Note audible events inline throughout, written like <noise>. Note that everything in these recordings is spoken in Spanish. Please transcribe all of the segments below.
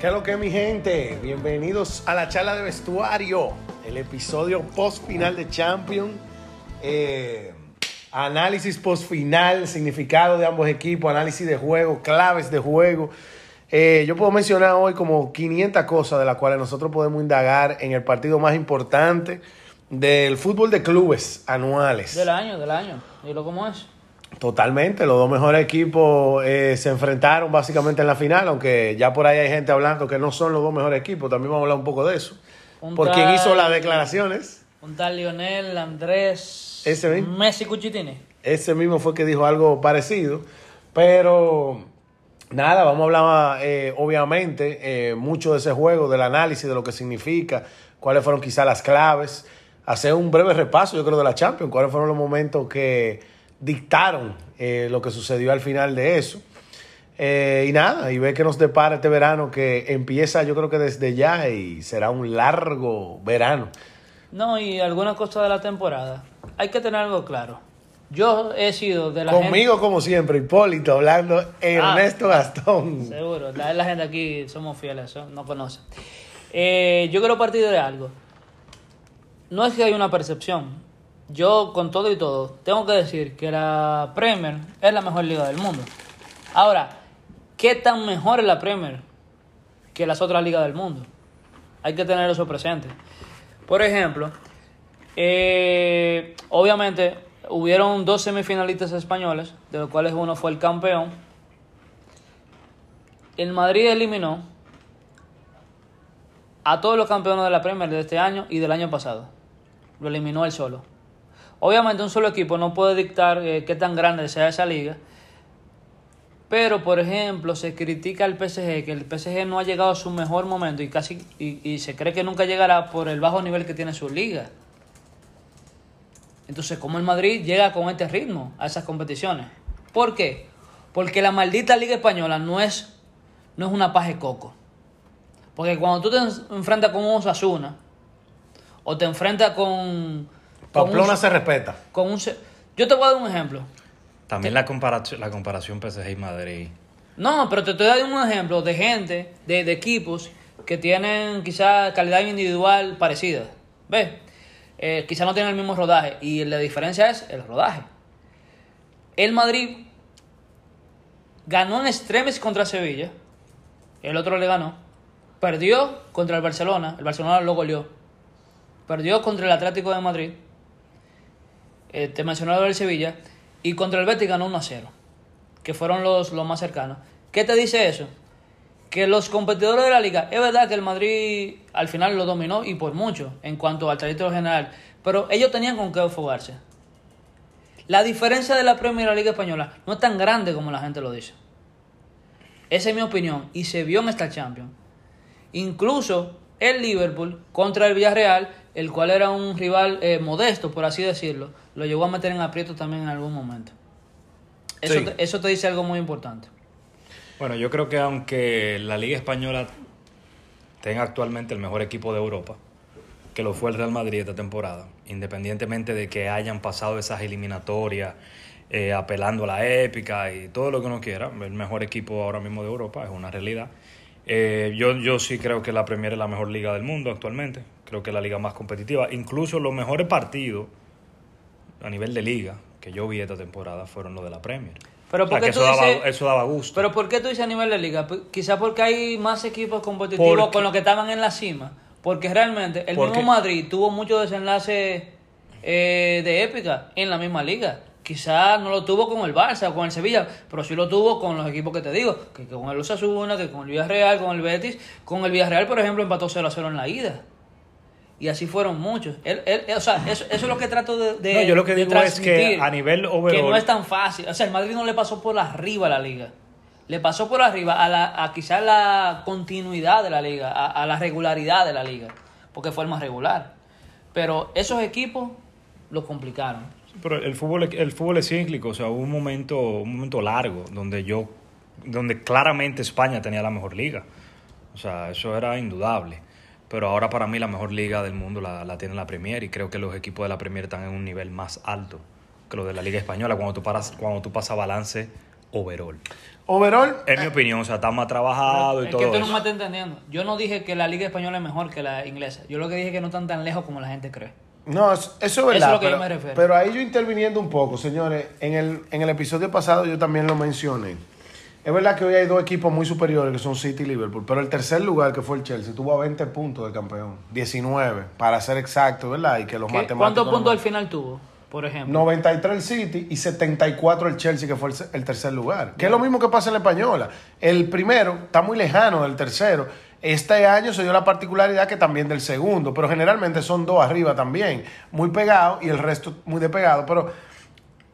¿Qué es lo que mi gente? Bienvenidos a la charla de vestuario, el episodio post final de Champions. Eh, análisis post final, significado de ambos equipos, análisis de juego, claves de juego. Eh, yo puedo mencionar hoy como 500 cosas de las cuales nosotros podemos indagar en el partido más importante del fútbol de clubes anuales. Del año, del año. ¿Y lo cómo es? Totalmente, los dos mejores equipos eh, se enfrentaron básicamente en la final, aunque ya por ahí hay gente hablando que no son los dos mejores equipos, también vamos a hablar un poco de eso. Un por tal- quien hizo las declaraciones, Un tal Lionel Andrés Ese mismo. Messi Cuchitini. ese mismo fue que dijo algo parecido, pero nada, vamos a hablar eh, obviamente eh, mucho de ese juego, del análisis, de lo que significa, cuáles fueron quizás las claves, hacer un breve repaso, yo creo, de la Champions, cuáles fueron los momentos que dictaron eh, lo que sucedió al final de eso. Eh, y nada, y ver qué nos depara este verano que empieza yo creo que desde ya y será un largo verano. No, y algunas cosas de la temporada. Hay que tener algo claro. Yo he sido de la Conmigo como siempre, Hipólito, hablando Ernesto Gastón. gente... Seguro, la, la gente aquí somos fieles, ¿no? no conocen. Eh, yo quiero partir de algo. No es que hay una percepción. Yo, con todo y todo, tengo que decir que la Premier es la mejor liga del mundo. Ahora, ¿qué tan mejor es la Premier que las otras ligas del mundo? Hay que tener eso presente. Por ejemplo, eh, obviamente hubieron dos semifinalistas españoles, de los cuales uno fue el campeón. El Madrid eliminó a todos los campeones de la Premier de este año y del año pasado. Lo eliminó él solo. Obviamente un solo equipo no puede dictar eh, qué tan grande sea esa liga. Pero, por ejemplo, se critica al PSG que el PSG no ha llegado a su mejor momento y casi y, se cree que nunca llegará por el bajo nivel que tiene su liga. Entonces, ¿cómo el Madrid llega con este ritmo a esas competiciones? ¿Por qué? Porque la maldita Liga Española no es, no es una paja de coco. Porque cuando tú te en- enfrentas con un Osasuna, o te enfrentas con... un- Pamplona se respeta. con un se- Yo te voy a dar un ejemplo. También la comparación, la comparación PSG y Madrid. No, pero te estoy dando un ejemplo de gente, de, de equipos que tienen quizá calidad individual parecida. ¿Ves? Eh, quizá no tienen el mismo rodaje. Y la diferencia es el rodaje. El Madrid ganó en extremis contra Sevilla. El otro le ganó. Perdió contra el Barcelona. El Barcelona lo goleó. Perdió contra el Atlético de Madrid. Eh, te mencioné lo del Sevilla. Y contra el Betis ganó 1 a 0 que fueron los, los más cercanos. ¿Qué te dice eso? Que los competidores de la liga, es verdad que el Madrid al final lo dominó y por mucho en cuanto al trayecto general, pero ellos tenían con qué enfocarse. La diferencia de la Premier y la Liga Española no es tan grande como la gente lo dice. Esa es mi opinión y se vio en esta Champions. Incluso el Liverpool contra el Villarreal, el cual era un rival eh, modesto, por así decirlo, lo llegó a meter en aprieto también en algún momento. Eso, Sí. te, eso te dice algo muy importante. Bueno, yo creo que aunque la Liga Española tenga actualmente el mejor equipo de Europa, que lo fue el Real Madrid esta temporada, independientemente de que hayan pasado esas eliminatorias, eh, apelando a la épica y todo lo que uno quiera, el mejor equipo ahora mismo de Europa es una realidad. Eh, yo, yo sí creo que la Premier es la mejor liga del mundo actualmente, creo que es la liga más competitiva, incluso los mejores partidos a nivel de liga que yo vi esta temporada fueron los de la Premier. Pero O sea, ¿por qué que tú eso, daba, eso daba gusto. Pero ¿por qué tú dices a nivel de liga? P- Quizá porque hay más equipos competitivos Porque- con los que estaban en la cima. Porque realmente el Porque- mismo Madrid tuvo muchos desenlaces eh, de épica en la misma liga. Quizá no lo tuvo con el Barça o con el Sevilla, pero sí lo tuvo con los equipos que te digo, que con el Osasuna, que con el Villarreal, con el Betis. Con el Villarreal, por ejemplo, empató 0 a 0 en la ida. Y así fueron muchos. Él, él- o sea, eso, eso es lo que trato de, de- No, yo lo que digo es que a nivel Que overall- no es tan fácil. O sea, el Madrid no le pasó por arriba a la liga. Le pasó por arriba a, la, a quizás la continuidad de la liga, a, a la regularidad de la liga. Porque fue el más regular. Pero esos equipos lo complicaron. Pero el fútbol, el fútbol es cíclico, o sea, hubo un momento, un momento largo donde yo, donde claramente España tenía la mejor liga. O sea, eso era indudable. Pero ahora para mí la mejor liga del mundo la, la tiene la Premier y creo que los equipos de la Premier están en un nivel más alto que los de la Liga Española cuando tú, paras, cuando tú pasas balance overall. Overall, En mi opinión, o sea, está más trabajado y es todo que tú no me estás entendiendo. Yo no dije que la liga española es mejor que la inglesa. Yo lo que dije es que no están tan lejos como la gente cree. No, es- eso es verdad. Eso es lo que yo pero, me refiero. pero ahí yo interviniendo un poco, señores, en el, en el episodio pasado yo también lo mencioné. Es verdad que hoy hay dos equipos muy superiores que son City y Liverpool, pero el tercer lugar, que fue el Chelsea, tuvo a 20 puntos de campeón. 19, para ser exacto, ¿verdad? Y que los ¿Qué- matemáticos... ¿Cuántos puntos al final tuvo, por ejemplo? 93 el City y 74 el Chelsea, que fue el, el tercer lugar. Que es lo mismo que pasa en la española. El primero está muy lejano del tercero. Este año se dio la particularidad que también del segundo, pero generalmente son dos arriba también, muy pegados y el resto muy despegado. Pero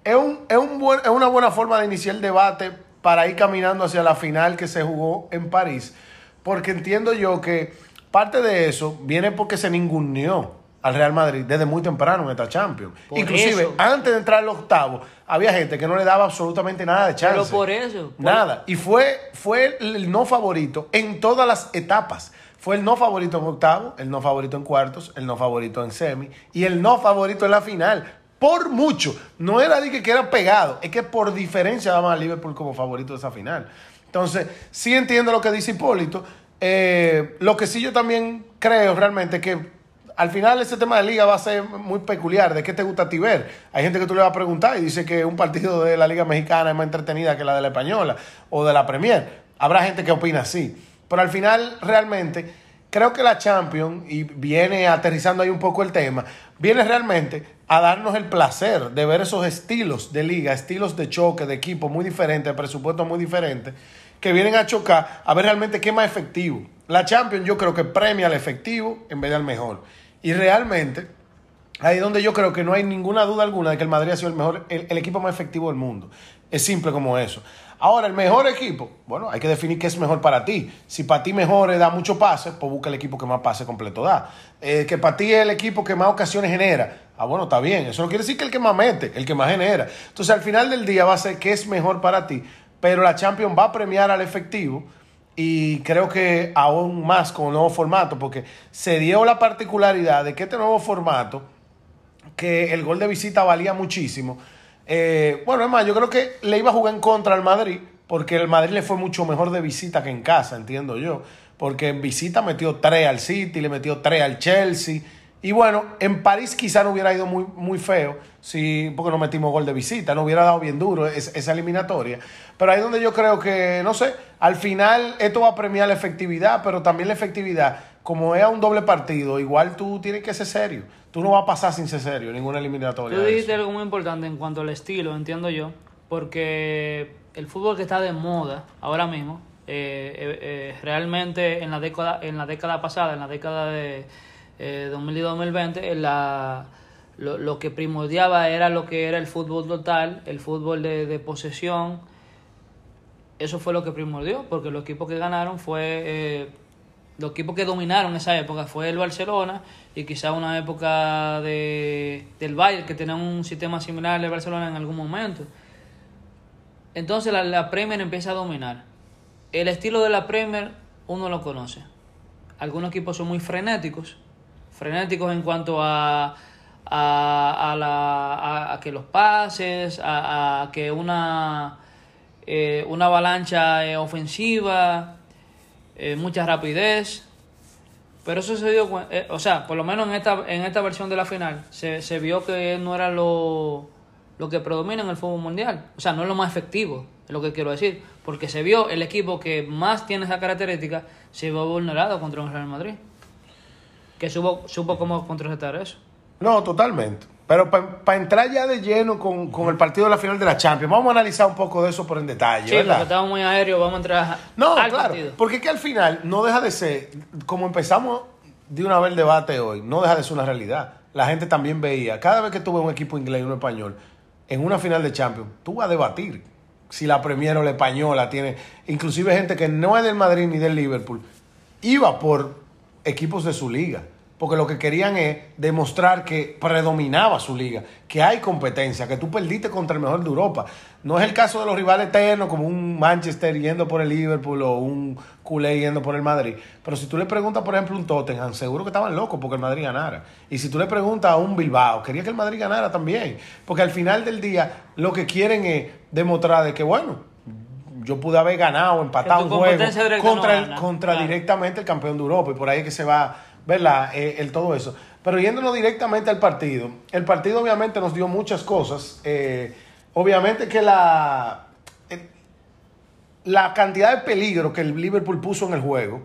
es, un, es, un buen- es una buena forma de iniciar el debate para ir caminando hacia la final que se jugó en París, porque entiendo yo que parte de eso viene porque se ninguneó al Real Madrid desde muy temprano en esta Champions. Por Inclusive, eso. antes de entrar al octavo, había gente que no le daba absolutamente nada de chance. Pero por eso. por- Nada. Y fue, fue el no favorito en todas las etapas. Fue el no favorito en octavo, el no favorito en cuartos, el no favorito en semi y el no favorito en la final. Por mucho. No era de que, que era pegado, es que por diferencia daban a Liverpool como favorito de esa final. Entonces, sí entiendo lo que dice Hipólito. Eh, lo que sí yo también creo realmente que al final ese tema de liga va a ser muy peculiar. ¿De qué te gusta a ti ver? Hay gente que tú le vas a preguntar y dice que un partido de la liga mexicana es más entretenida que la de la española o de la Premier. Habrá gente que opina así. Pero al final realmente creo que la Champions, y viene aterrizando ahí un poco el tema, viene realmente a darnos el placer de ver esos estilos de liga, estilos de choque, de equipo muy diferentes, de presupuestos muy diferentes, que vienen a chocar a ver realmente qué más efectivo. La Champions yo creo que premia al efectivo en vez del mejor. Y realmente, ahí donde yo creo que no hay ninguna duda alguna de que el Madrid ha sido el mejor, el equipo más efectivo del mundo. Es simple como eso. Ahora, el mejor equipo, bueno, hay que definir qué es mejor para ti. Si para ti mejor da mucho pase, pues busca el equipo que más pase completo da. Eh, que para ti es el equipo que más ocasiones genera. Ah, bueno, está bien. Eso no quiere decir que el que más mete, el que más genera. Entonces, al final del día va a ser qué es mejor para ti. Pero la Champions va a premiar al efectivo y creo que aún más con el nuevo formato, porque se dio la particularidad de que este nuevo formato, que el gol de visita valía muchísimo. Eh, bueno, es más, yo creo que le iba a jugar en contra al Madrid, porque el Madrid le fue mucho mejor de visita que en casa, entiendo yo. Porque en visita metió 3 al City, le metió 3 al Chelsea. Y bueno, en París quizá no hubiera ido muy, muy feo, si, porque no metimos gol de visita, no hubiera dado bien duro es- esa eliminatoria. Pero ahí es donde yo creo que, no sé, al final esto va a premiar la efectividad, pero también la efectividad, como es a un doble partido, igual tú tienes que ser serio. Tú no vas a pasar sin ser serio ninguna eliminatoria. Tú dijiste algo muy importante en cuanto al estilo, entiendo yo, porque el fútbol que está de moda ahora mismo, eh, eh, eh, realmente en la década en la década pasada, en la década de eh, 2000 y 2020, en la, lo, lo que primordiaba era lo que era el fútbol total, el fútbol de, de posesión. Eso fue lo que primordió, porque los equipos que ganaron fue eh, los equipos que dominaron esa época fue el Barcelona y quizá una época de, del Bayern que tenía un sistema similar al Barcelona en algún momento. Entonces la, la Premier empieza a dominar. El estilo de la Premier uno lo conoce. Algunos equipos son muy frenéticos, frenéticos en cuanto a, a, a la, a, que los pases, a, a que una, eh, una avalancha eh, ofensiva, eh, mucha rapidez. Pero eso se dio eh, o sea, por lo menos en esta, en esta versión de la final, se, se vio que no era lo, lo que predomina en el fútbol mundial. O sea, no es lo más efectivo, es lo que quiero decir. Porque se vio el equipo que más tiene esa característica, se vio vulnerado contra un Real Madrid. Que supo, supo cómo contrarrestar eso. No, totalmente. Pero para entrar ya de lleno con, con el partido de la final de la Champions, vamos a analizar un poco de eso por en detalle, Sí, ¿verdad? porque estamos muy aéreos, vamos a entrar No, al claro, partido. porque es que al final no deja de ser, como empezamos de una vez el debate hoy, no deja de ser una realidad. La gente también veía, cada vez que tuve un equipo inglés y uno español, en una final de Champions, tú vas a debatir si la Premier o la española tiene, inclusive gente que no es del Madrid ni del Liverpool, iba por equipos de su liga. Porque lo que querían es demostrar que predominaba su liga, que hay competencia, que tú perdiste contra el mejor de Europa. No es el caso de los rivales eternos como un Manchester yendo por el Liverpool o un culé yendo por el Madrid. Pero si tú le preguntas, por ejemplo, un Tottenham, seguro que estaban locos porque el Madrid ganara. Y si tú le preguntas a un Bilbao, quería que el Madrid ganara también. Porque al final del día lo que quieren es demostrar de que, bueno, yo pude haber ganado empatado un juego contra, no el, gana, contra claro. directamente el campeón de Europa y por ahí es que se va, ¿verdad? Eh, el todo eso. Pero yéndonos directamente al partido, el partido obviamente nos dio muchas cosas. Eh, obviamente que la, el- la cantidad de peligro que el Liverpool puso en el juego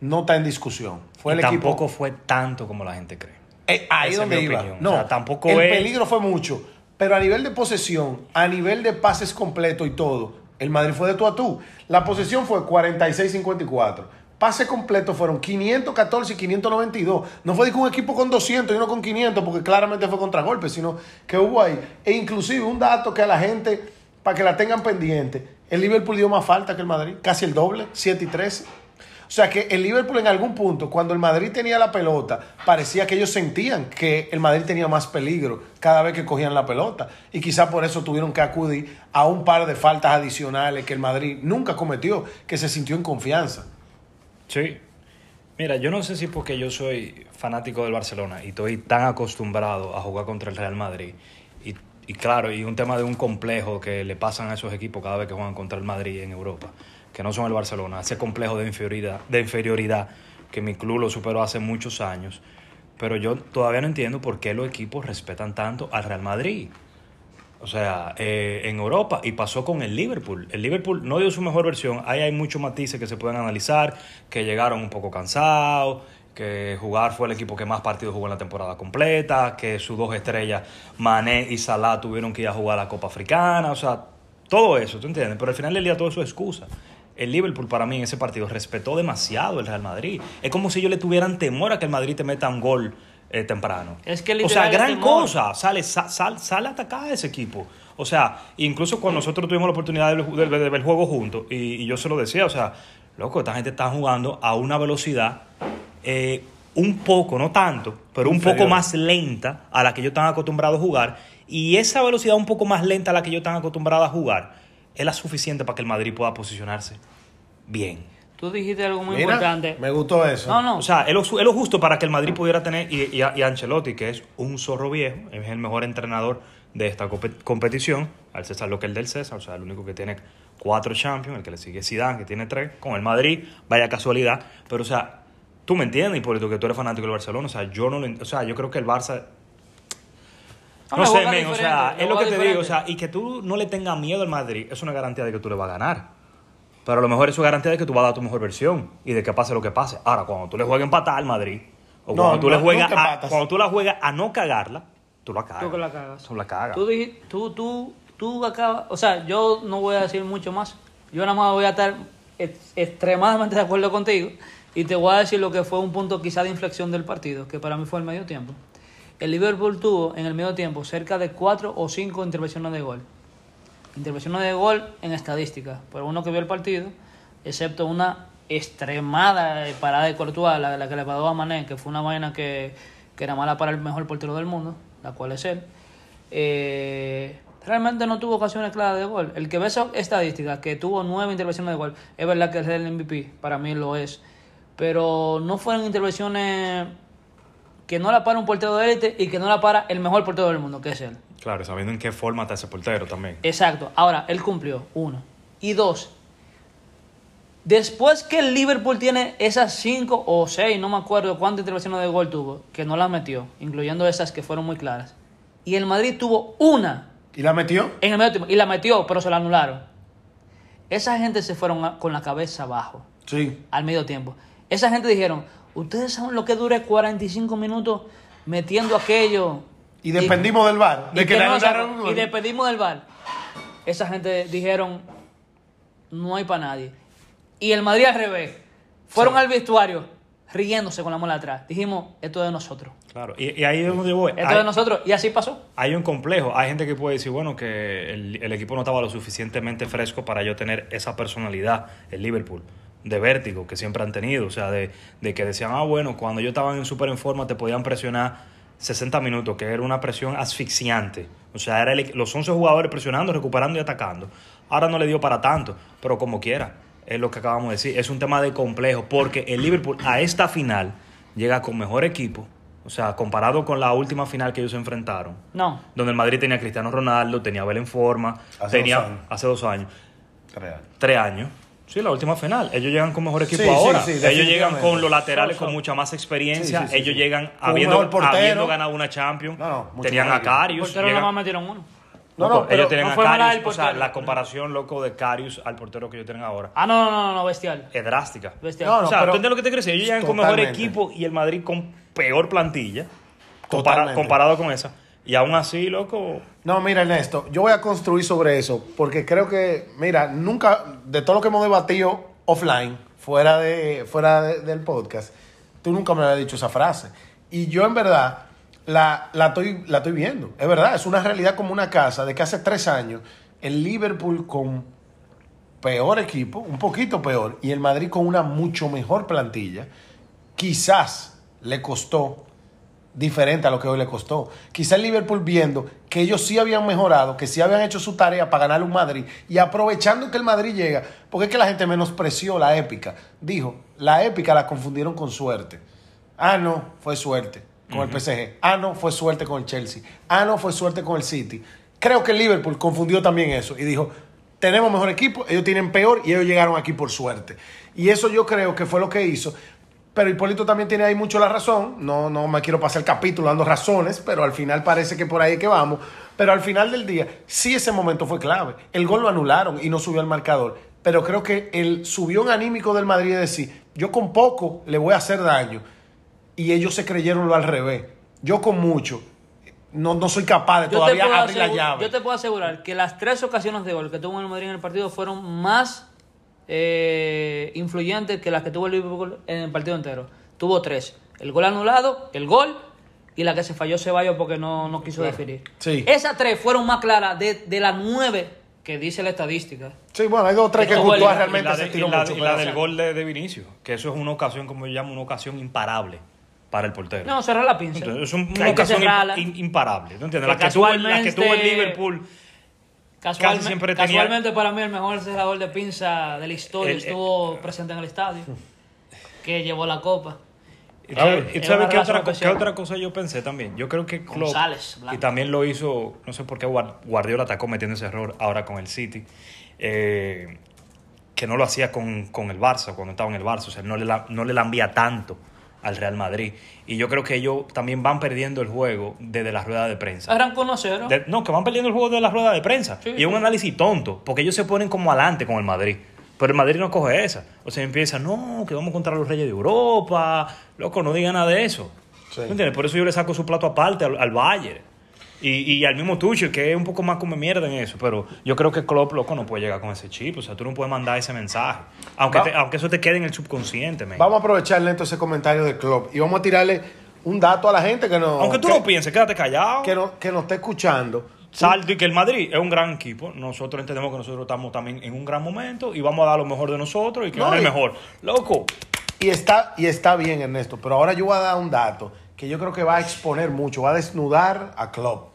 no está en discusión. Fue el equipo tampoco fue tanto como la gente cree. eh, ahí Esa donde iba. opinión. No, O sea, tampoco el es- peligro fue mucho, pero a nivel de posesión, a nivel de pases completo y todo, el Madrid fue de tú a tú. La posesión fue 46-54. Pase completo fueron 514 y 592. No fue de un equipo con 200 y uno con 500, porque claramente fue contragolpe, sino que hubo ahí. E inclusive un dato que a la gente, para que la tengan pendiente, el Liverpool dio más falta que el Madrid, casi el doble, 7 y 13. O sea que el Liverpool en algún punto, cuando el Madrid tenía la pelota, parecía que ellos sentían que el Madrid tenía más peligro cada vez que cogían la pelota. Y quizá por eso tuvieron que acudir a un par de faltas adicionales que el Madrid nunca cometió, que se sintió en confianza. Sí. Mira, yo no sé si porque yo soy fanático del Barcelona y estoy tan acostumbrado a jugar contra el Real Madrid. Y, y claro, y un tema de un complejo que le pasan a esos equipos cada vez que juegan contra el Madrid en Europa, que no son el Barcelona, ese complejo de inferioridad, de inferioridad que mi club lo superó hace muchos años. Pero yo todavía no entiendo por qué los equipos respetan tanto al Real Madrid. O sea, eh, en Europa y pasó con el Liverpool. El Liverpool no dio su mejor versión. Ahí hay muchos matices que se pueden analizar, que llegaron un poco cansados, que jugar fue el equipo que más partidos jugó en la temporada completa, que sus dos estrellas, Mané y Salah, tuvieron que ir a jugar la Copa Africana. O sea, todo eso, ¿tú entiendes? Pero al final del día todo eso es excusa. El Liverpool para mí en ese partido respetó demasiado el Real Madrid. Es como si ellos le tuvieran temor a que el Madrid te meta un gol eh, temprano. Es que o sea, gran cosa sale, sa- sal- sale a atacar a ese equipo. O sea, incluso cuando nosotros tuvimos la oportunidad de, de- de ver el juego juntos, y, y yo se lo decía, o sea, loco, esta gente está jugando a una velocidad eh, un poco, no tanto, pero un Inferior. poco más lenta a la que ellos están acostumbrados a jugar. Y esa velocidad un poco más lenta a la que ellos están acostumbrados a jugar es la suficiente para que el Madrid pueda posicionarse bien. Tú dijiste algo muy Mira, importante. me gustó eso. No, no. O sea, es lo, es lo justo para que el Madrid pudiera tener, y, y, y Ancelotti, que es un zorro viejo, es el mejor entrenador de esta compe- competición, al César lo que el del César, o sea, el único que tiene cuatro Champions, el que le sigue es Zidane, que tiene tres, con el Madrid, vaya casualidad, pero o sea, tú me entiendes, Hipólito, que tú eres fanático del Barcelona, o sea, yo no lo o sea, yo creo que el Barça No, sé, men, o sea, es lo que te digo, o sea, y que tú no le tengas miedo al Madrid es una garantía de que tú le vas a ganar. Pero a lo mejor eso es garantía de que tú vas a dar tu mejor versión y de que pase lo que pase. Ahora, cuando tú le juegas a empatar al Madrid, o No, cuando tú no, le juegas a, cuando tú la juegas a no cagarla, tú la cagas. Tú que la cagas. Tú la cagas. Tú, dijiste- tú, tú, tú acabas, o sea, yo no voy a decir mucho más. Yo nada más voy a estar ex- extremadamente de acuerdo contigo y te voy a decir lo que fue un punto quizá de inflexión del partido, que para mí fue el medio tiempo. El Liverpool tuvo en el medio tiempo cerca de cuatro o cinco intervenciones de gol. Intervenciones de gol en estadística, por uno que vio el partido, excepto una extremada parada de Courtois, la, la que le pagó a Mané, que fue una vaina que, que era mala para el mejor portero del mundo, la cual es él. Eh, realmente no tuvo ocasiones claras de gol. El que ve esa estadística, que tuvo nueve intervenciones de gol, es verdad que es el MVP, para mí lo es. Pero no fueron intervenciones que no la para un portero de élite y que no la para el mejor portero del mundo, que es él. Claro, sabiendo en qué forma está ese portero también. Exacto. Ahora, él cumplió, uno. Y dos, después que el Liverpool tiene esas cinco o seis, no me acuerdo cuántas intervenciones de gol tuvo, que no las metió, incluyendo esas que fueron muy claras. Y el Madrid tuvo una ¿Y la metió? en el medio tiempo, y la metió, pero se la anularon. Esa gente se fueron a- con la cabeza abajo Sí. al medio tiempo. Esa gente dijeron, ustedes saben lo que dure 45 minutos metiendo aquello. Y dependimos del bar. De y que no, y gol. despedimos del bar. Esa gente dijeron, no hay para nadie. Y el Madrid al revés. Fueron Sí. al vestuario riéndose con la mano atrás. Dijimos, esto es de nosotros. Claro, y, y ahí es donde yo voy. Esto es de nosotros. Y así pasó. hay un complejo. Hay gente que puede decir, bueno, que el, el equipo no estaba lo suficientemente fresco para yo tener esa personalidad, el Liverpool, de vértigo que siempre han tenido. O sea, de, de que decían, ah, bueno, cuando yo estaba en súper en forma te podían presionar 60 minutos, que era una presión asfixiante. O sea, era el- los 11 jugadores presionando, recuperando y atacando. Ahora no le dio para tanto, pero como quiera, es lo que acabamos de decir. Es un tema de complejo, porque el Liverpool a esta final llega con mejor equipo. O sea, comparado con la última final que ellos se enfrentaron, No. donde el Madrid tenía a Cristiano Ronaldo, tenía a Abel en forma, Hace tenía dos años. hace dos años. Tres años. tres años. Sí, la última final. Ellos llegan con mejor equipo Sí, ahora. sí, Ellos llegan con los laterales So, so. con mucha más experiencia. Sí, sí, sí, Ellos sí. llegan habiendo, habiendo ganado una Champions. No, no, mucho Tenían más a. Carius. Portero llegan- nomás metieron uno. No, No, no, ellos pero tienen no a el O sea, la comparación, loco, de Carius al portero que ellos tienen ahora Ah, no, no, no, no, bestial. es drástica. Bestial. No, no. o sea, pero- ¿tú entiendes lo que te decir? Ellos llegan con mejor equipo y el Madrid con peor plantilla compara- comparado con esa. Y aún así, loco, No, mira, Ernesto, yo voy a construir sobre eso, porque creo que, mira, nunca, de todo lo que hemos debatido offline, fuera, de, fuera de- del podcast, tú nunca me habías dicho esa frase. Y yo, en verdad, la, la, estoy, la estoy viendo. Es verdad, es una realidad como una casa de que hace tres años el Liverpool con peor equipo, un poquito peor, y el Madrid con una mucho mejor plantilla, quizás le costó diferente a lo que hoy le costó. Quizá el Liverpool viendo que ellos sí habían mejorado, que sí habían hecho su tarea para ganarle un Madrid y aprovechando que el Madrid llega, porque es que la gente menospreció la épica. Dijo, la épica la confundieron con suerte. Ah, no, fue suerte con el PSG. Ah, no, fue suerte con el Chelsea. Ah, no, fue suerte con el City. Creo que el Liverpool confundió también eso y dijo, tenemos mejor equipo, ellos tienen peor y ellos llegaron aquí por suerte. Y eso yo creo que fue lo que hizo. Pero Hipólito también tiene ahí mucho la razón. No, no me quiero pasar el capítulo dando razones, pero al final parece que por ahí es que vamos. Pero al final del día, sí ese momento fue clave. El gol lo anularon y no subió al marcador. Pero creo que el subión anímico del Madrid es decir, yo con poco le voy a hacer daño. Y ellos se creyeron lo al revés. Yo con mucho no, no soy capaz de Yo todavía abrir la llave. yo te puedo asegurar que las tres ocasiones de gol que tuvo el Madrid en el partido fueron más eh, influyentes que las que tuvo el Liverpool en el partido entero. Tuvo tres. El gol anulado, el gol y la que se falló Ceballos porque no, no quiso definir. Sí. Esas tres fueron más claras de, de las nueve que dice la estadística. Sí, bueno, hay dos o tres que Courtois realmente se y tiró la- mucho. y la pero- del gol de, de Vinicius, que eso es una ocasión, como yo llamo, una ocasión imparable para el portero. No, cerrar la pinza. Entonces, es un- una ocasión imparable. ¿no entiendes? Que La que, tuvo, el- la que tuvo el casualmente- Liverpool. Casualme- casi siempre tenía- casualmente para mí el mejor cerrador de pinza de la historia El- estuvo presente en el estadio, que llevó la copa. ¿Y sabes- qué otra, qué otra cosa yo pensé también? Yo creo que Klopp, González, y también lo hizo, no sé por qué Guar- Guardiola atacó metiendo ese error ahora con el City, eh, que no lo hacía con, con el Barça, cuando estaba en el Barça, o sea, no le, no le lambía tanto al Real Madrid. Y yo creo que ellos también van perdiendo el juego desde la rueda de prensa. Arrancó 1-0. De- no, que van perdiendo el juego de la rueda de prensa. Sí, y es un análisis tonto, porque ellos se ponen como adelante con el Madrid. Pero el Madrid no coge esa. O sea, empieza, no, que vamos contra los reyes de Europa. Loco, no diga nada de eso. Sí. ¿Me entiendes? Por eso yo le saco su plato aparte al, al Bayern. Y, y al mismo Tuchel, que es un poco más come mierda en eso. Pero yo creo que Klopp, loco, no puede llegar con ese chip. O sea, tú no puedes mandar ese mensaje. Aunque, te- aunque eso te quede en el subconsciente, man. Vamos a aprovechar lento ese comentario del club y vamos a tirarle un dato a la gente que nos, Aunque tú que, no pienses, quédate callado. que, nos, que nos está escuchando. Salto y que el Madrid es un gran equipo. Nosotros entendemos que nosotros estamos también en un gran momento y vamos a dar lo mejor de nosotros y que No, y- mejor. Loco, Y está, y está bien, Ernesto, pero ahora yo voy a dar un dato que yo creo que va a exponer mucho, va a desnudar a Klopp.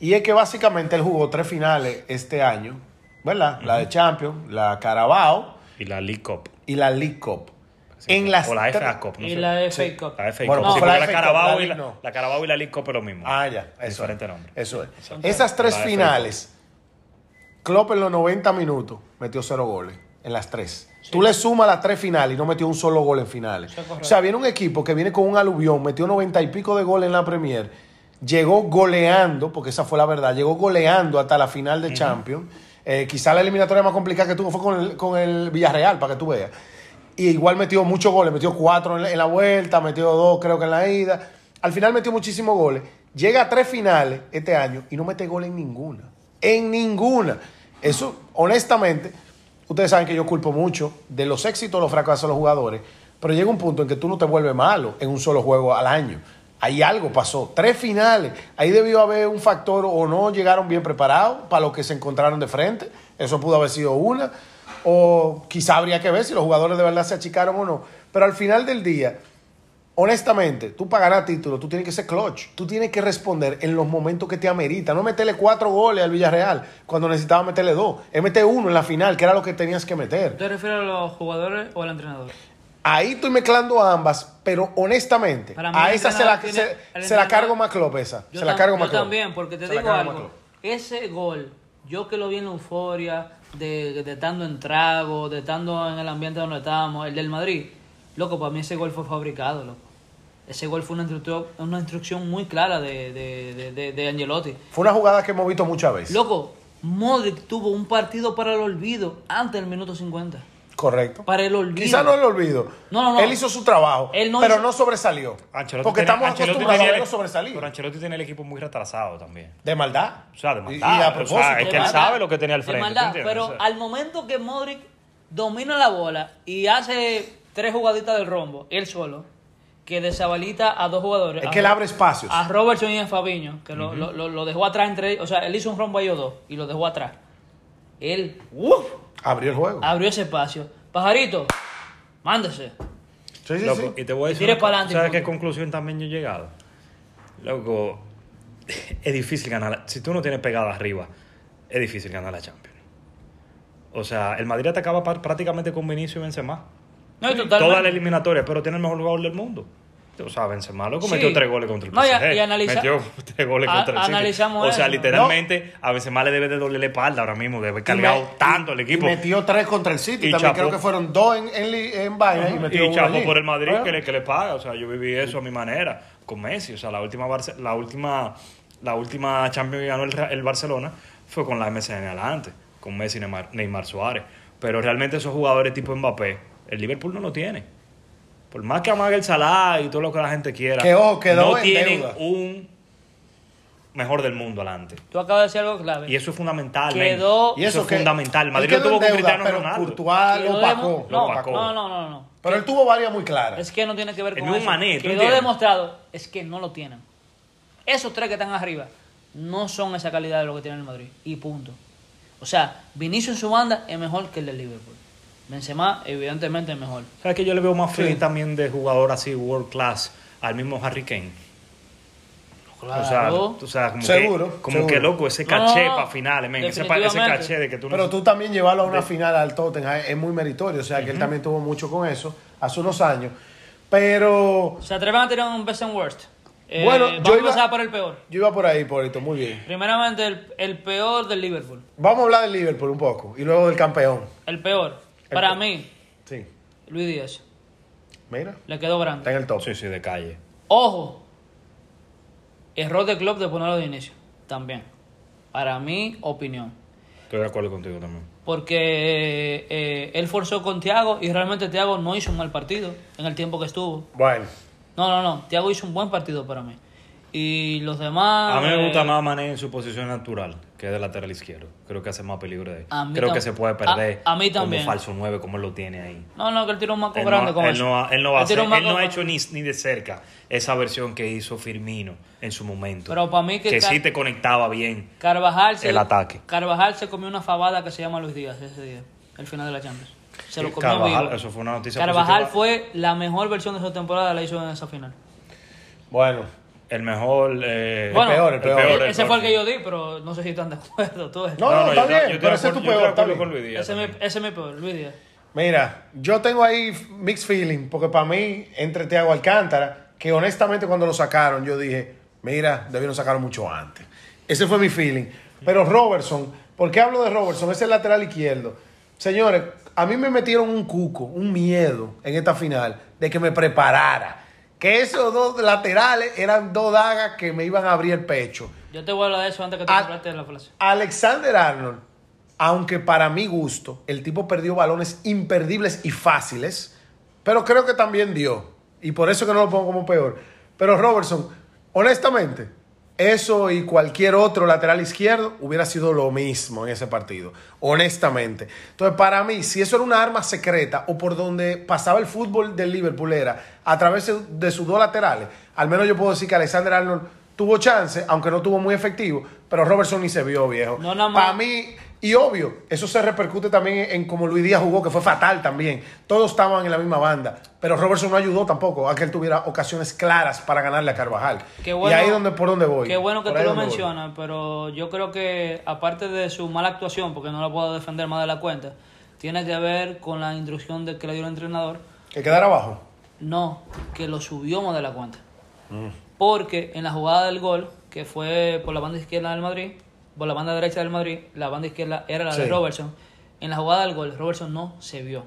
Y es que básicamente él jugó tres finales este año, ¿verdad? La de Champions, la Carabao y la League Cup. y la League Cup. Sí, en las o la FA Cup, no y sé. la FA Sí. Cup. La FA Bueno, Cup. no, Sí, fue la Carabao la y League la, no. la Carabao y la League Cup es lo mismo. Ah, ya, eso Diferente es. nombre. Eso es. Esas tres finales, Klopp en los 90 minutos metió cero goles en las tres. Tú le sumas las tres finales y no metió un solo gol en finales. O sea, viene un equipo que viene con un aluvión, metió 90 y pico de goles en la Premier, llegó goleando, porque esa fue la verdad, llegó goleando hasta la final de Champions. Eh, quizá la eliminatoria más complicada que tuvo fue con el, con el Villarreal, para que tú veas. Y igual metió muchos goles, metió cuatro en la, en la vuelta, metió dos creo que en la ida. Al final metió muchísimos goles. Llega a tres finales este año y no mete gol en ninguna. En ninguna. Eso, honestamente, ustedes saben que yo culpo mucho de los éxitos los fracasos de los jugadores, pero llega un punto en que tú no te vuelves malo en un solo juego al año. Ahí algo pasó. Tres finales. Ahí debió haber un factor o no llegaron bien preparados para lo que se encontraron de frente. Eso pudo haber sido una. O quizá habría que ver si los jugadores de verdad se achicaron o no. Pero al final del día, honestamente, tú para ganar título, tú tienes que ser clutch. Tú tienes que responder en los momentos que te amerita. No meterle cuatro goles al Villarreal cuando necesitaba meterle dos. Es meter uno en la final, que era lo que tenías que meter. ¿Te refieres a los jugadores o al entrenador? Ahí estoy mezclando ambas, pero honestamente, Para a esa se la, se, la cargo más Klopp esa. Yo, se la cargo yo más Klopp. también, porque te Se digo algo. Ese gol, yo que lo vi en la euforia, de, de estando en trago, de estando en el ambiente donde estábamos, el del Madrid, loco, para mí ese gol fue fabricado, loco. Ese gol fue una instrucción, una instrucción muy clara de, de, de, de- de Angelotti. Fue una jugada que hemos visto muchas veces. Loco, Modric tuvo un partido para el olvido antes del minuto 50. Correcto. Para el olvido. Quizá no el olvido. No, no, no. Él hizo su trabajo, Él no pero hizo- no sobresalió. Ancelotti Porque tiene- estamos Ancelotti acostumbrados a tiene- verlo sobresalir. Pero Ancelotti tiene el equipo muy retrasado también. De maldad. O sea, de Y- maldad. Y, a O sea, es De que él maldad. sabe lo que tenía al De frente, maldad, ¿tú entiendes? pero O sea- al momento que Modric domina la bola y hace tres jugaditas del rombo, él solo, que desabalita a dos jugadores. es a que él abre espacios. A Robertson y a Fabiño, que lo, lo- lo- lo dejó atrás entre ellos. O sea, él hizo un rombo a ellos dos y lo dejó atrás. Él ¡uf! Abrió el juego. abrió ese espacio. Pajarito, mándese. Sí, sí, Loco, sí. y te voy a decir. tire para adelante, ¿Sabes qué conclusión también yo he llegado? Loco, es difícil ganar. Si tú no tienes pegada arriba, es difícil ganar la Champions. O sea, el Madrid te acaba pa- prácticamente con Vinicius y Benzema. No, totalmente. Toda la eliminatoria, pero tiene el mejor jugador del mundo. O sea, Benzema loco Sí. metió tres goles contra el No, y PSG. y analiza- metió tres goles a- contra el City. analizamos O sea, eso. literalmente a Benzema le debe de doler la espalda ahora mismo, de haber cargado me- tanto el equipo. Y metió tres contra el City. Y También chapó. creo que fueron dos en, en, li- en vaina y metió y allí. por el Madrid Ah. que, le, que le paga. O sea, yo viví eso a mi manera con Messi. O sea, la última, Barce- la última, la última Champions que ganó el, el Barcelona fue con la MSN adelante, con Messi y Neymar, Neymar Suárez. Pero realmente esos jugadores tipo Mbappé, el Liverpool no lo tiene. Por más que amague el Salah y todo lo que la gente quiera, Que, ojo, quedó no en tienen deuda. un mejor del mundo adelante. Tú acabas de decir algo clave. Y eso es fundamental. Quedó-. Y eso, es que- fundamental. Madrid lo tuvo con deuda, Cristiano pero Ronaldo. Courtois lo opacó. no, no, no, no, no. Pero él tuvo varias muy claras. Es que no tiene que ver con eso. Mané, ¿tú Quedó entiendes? demostrado, es que no lo tienen. Esos tres que están arriba no son esa calidad de lo que tiene el Madrid. Y punto. O sea, Vinicius en su banda es mejor que el del Liverpool. Benzema, evidentemente, es mejor. ¿Sabes que yo le veo más Sí. fit también de jugador así, world class, al mismo Harry Kane? O sea, Claro. o sea, como, Seguro, que, como seguro. que loco, ese caché no, para finales, men, ese, ese caché de que tú no... Pero tú también llevarlo a una final al Tottenham es muy meritorio. O sea, que él también tuvo mucho con eso hace unos años. Pero ¿Se atreven a tirar un best and worst? Eh, Bueno, vamos yo a iba- empezar por el peor. yo iba por ahí, Polito. Muy bien. Primeramente, el, el peor del Liverpool. Vamos a hablar del Liverpool un poco. Y luego del campeón. El peor. Para mí, Sí. Luis Díaz. Mira. Le quedó Está grande. en el top. Sí, sí, de calle. Ojo. Error de club de ponerlo de inicio. También. Para mi opinión. Estoy de acuerdo contigo también. Porque eh, él forzó con Thiago y realmente Thiago no hizo un mal partido en el tiempo que estuvo. Bueno. No, no, no. Thiago hizo un buen partido para mí. Y los demás. A mí me gusta eh, más Mané en su posición natural, que es de lateral izquierdo. Creo que hace más peligro de ahí. A mí Creo que se puede perder a- a mí también. como falso 9, como él lo tiene ahí. No, no, que él un maco Él grande no, con él eso. no, él no va a tiró hacer- él no ha hecho ni, ni de cerca esa versión que hizo Firmino en su momento. Pero para mí que, que Car- sí te conectaba bien. Carvajal se, el ataque. Carvajal se comió una fabada que se llama Luis Díaz ese día, el final de la Champions. Se lo comió Carvajal, vivo. eso fue una noticia Carvajal positiva. fue la mejor versión de su temporada, la hizo en esa final. Bueno. El mejor. eh, Bueno, peor, el peor. el ese fue el que yo di, pero no sé si están de acuerdo. Tú ves. No, no, está bien, yo pero ese es tu peor, de está acuerdo bien. con Luis Díaz ese, es mi, también. ese es mi peor, Luis Díaz. Mira, yo tengo ahí mixed feeling, porque para mí, entre Thiago Alcántara, que honestamente cuando lo sacaron, yo dije, mira, debieron sacarlo mucho antes. Ese fue mi feeling. Pero Robertson, ¿por qué hablo de Robertson? Es el lateral izquierdo. Señores, a mí me metieron un cuco, un miedo en esta final de que me preparara. Que esos dos laterales eran dos dagas que me iban a abrir el pecho. Yo te voy a hablar de eso antes que te Al- complete la frase. Alexander Arnold, aunque para mi gusto, el tipo perdió balones imperdibles y fáciles, pero creo que también dio. Y por eso que no lo pongo como peor. Pero Robertson, honestamente, eso y cualquier otro lateral izquierdo hubiera sido lo mismo en ese partido. Honestamente. Entonces, para mí, si eso era una arma secreta o por donde pasaba el fútbol del Liverpool era a través de sus dos laterales, al menos yo puedo decir que Alexander Arnold tuvo chance, aunque no tuvo muy efectivo, pero Robertson ni se vio viejo. No, nada más. Para mí, y obvio, eso se repercute también en cómo Luis Díaz jugó, que fue fatal también. Todos estaban en la misma banda, pero Robertson no ayudó tampoco a que él tuviera ocasiones claras para ganarle a Carvajal. Bueno- y ahí es donde, por donde voy. Qué bueno que tú lo voy. mencionas, pero yo creo que aparte de su mala actuación, porque no la puedo defender más de la cuenta, tiene que ver con la instrucción de que le dio el entrenador. Que quedara abajo. No, que lo subió más de la cuenta. Mm. Porque en la jugada del gol, que fue por la banda izquierda del Madrid, por la banda derecha del Madrid, la banda izquierda era la de. Robertson, en la jugada del gol, Robertson no se vio.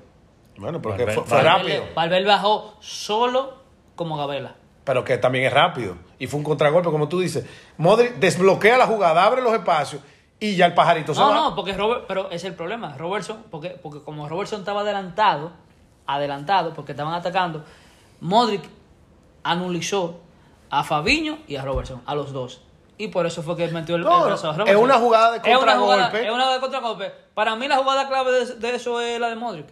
Bueno, porque Valverde- fue, fue Valverde- rápido. Valverde bajó solo como Gabela. Pero que también es rápido. Y fue un contragolpe, como tú dices. Modric desbloquea la jugada, abre los espacios y ya el pajarito se No, va. no, porque Robert, pero es el problema. Robertson, porque, porque como Robertson estaba adelantado, adelantado, porque estaban atacando, Modric anulizó a Fabiño y a Robertson, a los dos. Y por eso fue que metió el, No, el brazo a es una jugada de Es una jugada- contragolpe. Es una jugada de contragolpe. Para mí la jugada clave de, de eso es la de Modric.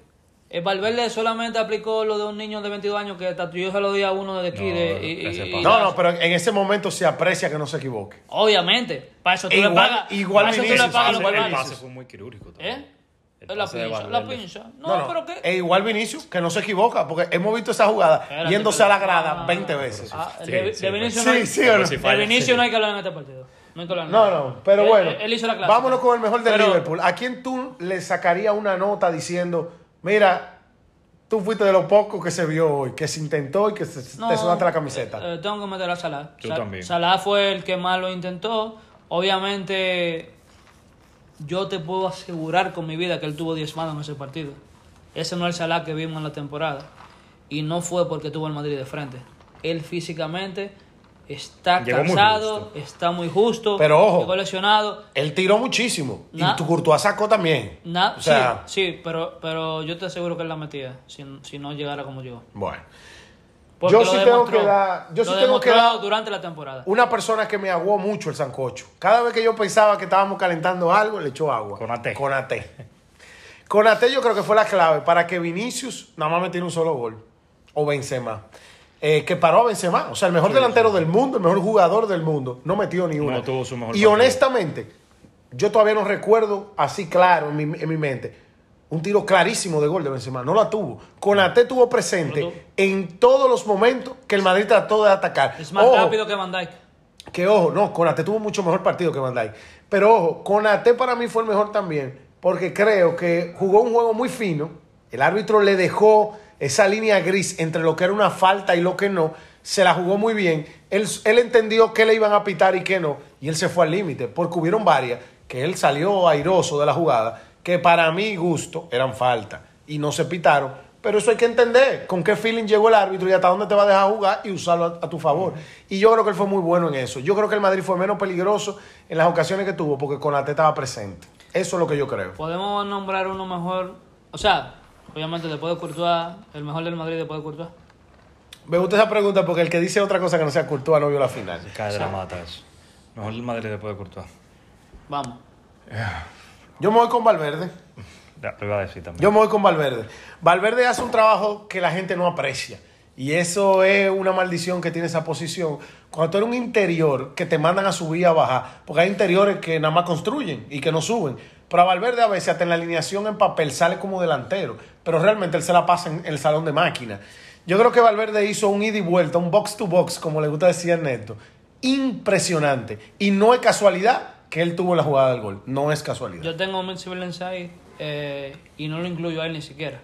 El Valverde solamente aplicó lo de un niño de 22 años que tatuó se lo dio a uno de aquí. No, de, y- No, no, pero en ese momento se aprecia que no se equivoque. Obviamente. Para eso tú Igual- le pagas. igual para eso tú le pagas el pase fue muy quirúrgico. también. ¿Eh? El La pinza, la pinza. No, pero qué. E igual Vinicius, que no se equivoca, porque hemos visto esa jugada Espérate, yéndose a la grada ah, 20 veces. Ah, Sí, de, sí, de. Vinicius no hay, sí no. De Vinicius no que hablar en este partido. No hay que hablar No, nada. no, pero Él- bueno, él, él hizo la clásica. vámonos con el mejor de Pero- Liverpool. ¿A quién tú le sacarías una nota diciendo, mira, tú fuiste de los pocos que se vio hoy, que se intentó y que se, No, te sudaste la camiseta? eh, tengo que meter a Salah. Yo Sa- también. Salah fue el que más lo intentó. Obviamente, yo te puedo asegurar con mi vida que él tuvo 10 manos en ese partido. Ese no es el Salah que vimos en la temporada. Y no fue porque tuvo el Madrid de frente. Él físicamente está Llegó cansado, está muy justo. Pero ojo. Llegó lesionado. Él tiró muchísimo. Y tu Courtois sacó también. O sea, sí, sí, pero, pero yo te aseguro que él la metía si, si no llegara como llegó. bueno. Porque Yo sí tengo que dar- yo sí tengo que dar- durante la temporada. Una persona que me aguó mucho el sancocho. Cada vez que yo pensaba que estábamos calentando algo, le echó agua. Konaté. Konaté. Konaté yo creo que fue la clave para que Vinicius nada más metiera un solo gol. O Benzema. Eh, que paró a Benzema. O sea, el mejor delantero del mundo, el mejor jugador del mundo. No metió ni una. No tuvo su mejor y partido. honestamente, yo todavía no recuerdo así claro en mi, en mi mente un tiro clarísimo de gol de Benzema. No la tuvo. Konaté tuvo presente No en todos los momentos que el Madrid trató de atacar. Es más Ojo, rápido que Van Dijk. que ojo, no, Conate tuvo mucho mejor partido que Van Dijk. Pero ojo, Conate para mí fue el mejor también, porque creo que jugó un juego muy fino. El árbitro le dejó esa línea gris entre lo que era una falta y lo que no. Se la jugó muy bien. Él, él entendió qué le iban a pitar y qué no. Y él se fue al límite, porque hubieron varias que él salió airoso de la jugada, que para mi gusto eran falta. Y no se pitaron. Pero eso hay que entender con qué feeling llegó el árbitro y hasta dónde te va a dejar jugar y usarlo a, a tu favor. Y yo creo que él fue muy bueno en eso. Yo creo que el Madrid fue menos peligroso en las ocasiones que tuvo porque Conate estaba presente. Eso es lo que yo creo. Podemos nombrar uno mejor. O sea, obviamente después de Courtois, el mejor del Madrid después de Courtois. Me gusta esa pregunta porque el que dice otra cosa que no sea Courtois no vio la final. Cae de la mata eso. Mejor el Madrid después de Courtois. Vamos. <laughs> Yo me voy con Valverde. Ya, lo iba a decir también. Yo me voy con Valverde. Valverde hace un trabajo que la gente no aprecia. Y eso es una maldición que tiene esa posición. Cuando tú eres un interior que te mandan a subir y a bajar, porque hay interiores que nada más construyen y que no suben. Pero a Valverde a veces hasta en la alineación en papel sale como delantero, pero realmente él se la pasa en el salón de máquina. Yo creo que Valverde hizo un ida y vuelta, un box to box, como le gusta decir a Ernesto, impresionante. Y no es casualidad que él tuvo la jugada del gol. No es casualidad. Yo tengo un Civil Inside eh, y no lo incluyo a él ni siquiera.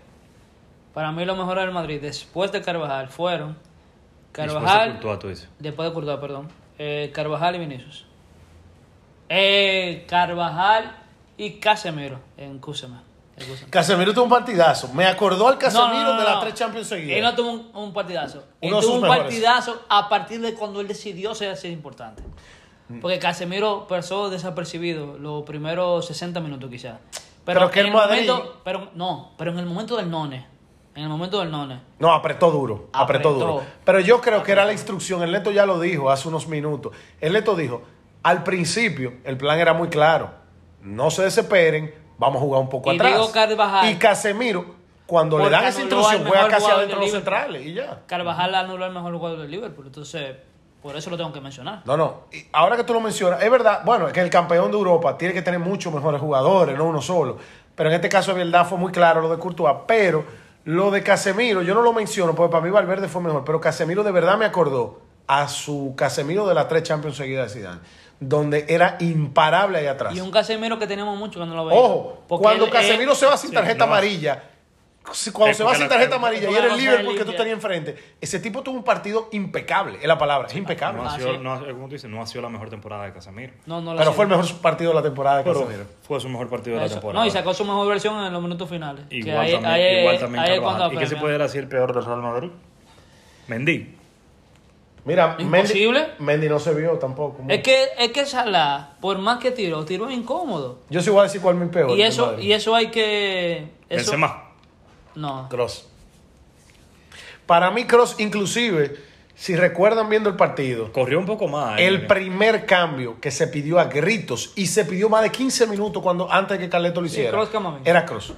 Para mí lo mejor del Madrid después de Carvajal fueron Después de Carvajal, Courtois, tú dices. después de Courtois, perdón, eh, Carvajal y Vinicius. Eh, Carvajal y Casemiro en Cúsema. Casemiro tuvo un partidazo. Me acordó al Casemiro No, no, no, de las tres Champions seguidas. Él no tuvo un, un partidazo. Uno tuvo un mejores. partidazo a partir de cuando él decidió ser, ser importante. Mm. Porque Casemiro pasó desapercibido los primeros 60 minutos quizás. Pero que en el Madrid- momento, pero no, pero en el momento del none, en el momento del none, No, apretó duro, apretó, Apretó. duro. Pero yo creo que era la instrucción. El Neto ya lo dijo hace unos minutos. El Neto dijo, al principio el plan era muy claro. No se desesperen, vamos a jugar un poco Y atrás. digo Carvajal- y Casemiro, cuando le dan esa instrucción, juega casi adentro de los centrales y ya. Carvajal anuló el mejor jugador del Liverpool. Entonces, por eso lo tengo que mencionar. No, no. Y ahora que tú lo mencionas, es verdad, bueno, es que el campeón de Europa tiene que tener muchos mejores jugadores, no uno solo. Pero en este caso, de verdad, fue muy claro lo de Courtois. Pero lo de Casemiro, yo no lo menciono porque para mí Valverde fue mejor. Pero Casemiro de verdad me acordó a su Casemiro de las tres Champions seguidas de Zidane, donde era imparable ahí atrás. Y un Casemiro que tenemos mucho cuando lo veíamos. Ojo, Porque cuando él- Casemiro él- se va sin sí, tarjeta no. amarilla, cuando se va sin tarjeta amarilla y era el Liverpool que tú tenías enfrente, ese tipo tuvo un partido impecable, es la palabra, es impecable. No ha Ah, sido, no ha- como tú dices, no ha sido la mejor temporada de Casemiro. No, no Pero fue el mejor partido de la temporada de Pero Casemiro. fue su mejor partido de la temporada. No, y sacó su mejor versión en los minutos finales. Que Igual también, igual también ¿Y qué se puede decir el peor del Real Madrid? Mendy. Mira, Imposible. Mendy, Mendy no se vio tampoco. Es que, es que Salah, por más que tiró, tiró incómodo. Yo sí voy a decir cuál es mi peor. Y eso, y eso hay que. Eso, Benzema. No. Cross. Para mí, Cross, inclusive, si recuerdan viendo el partido, Corrió un poco más. el eh. primer cambio que se pidió a gritos y se pidió más de 15 minutos cuando antes de que Carleto lo hiciera, Camavinga. era Cross.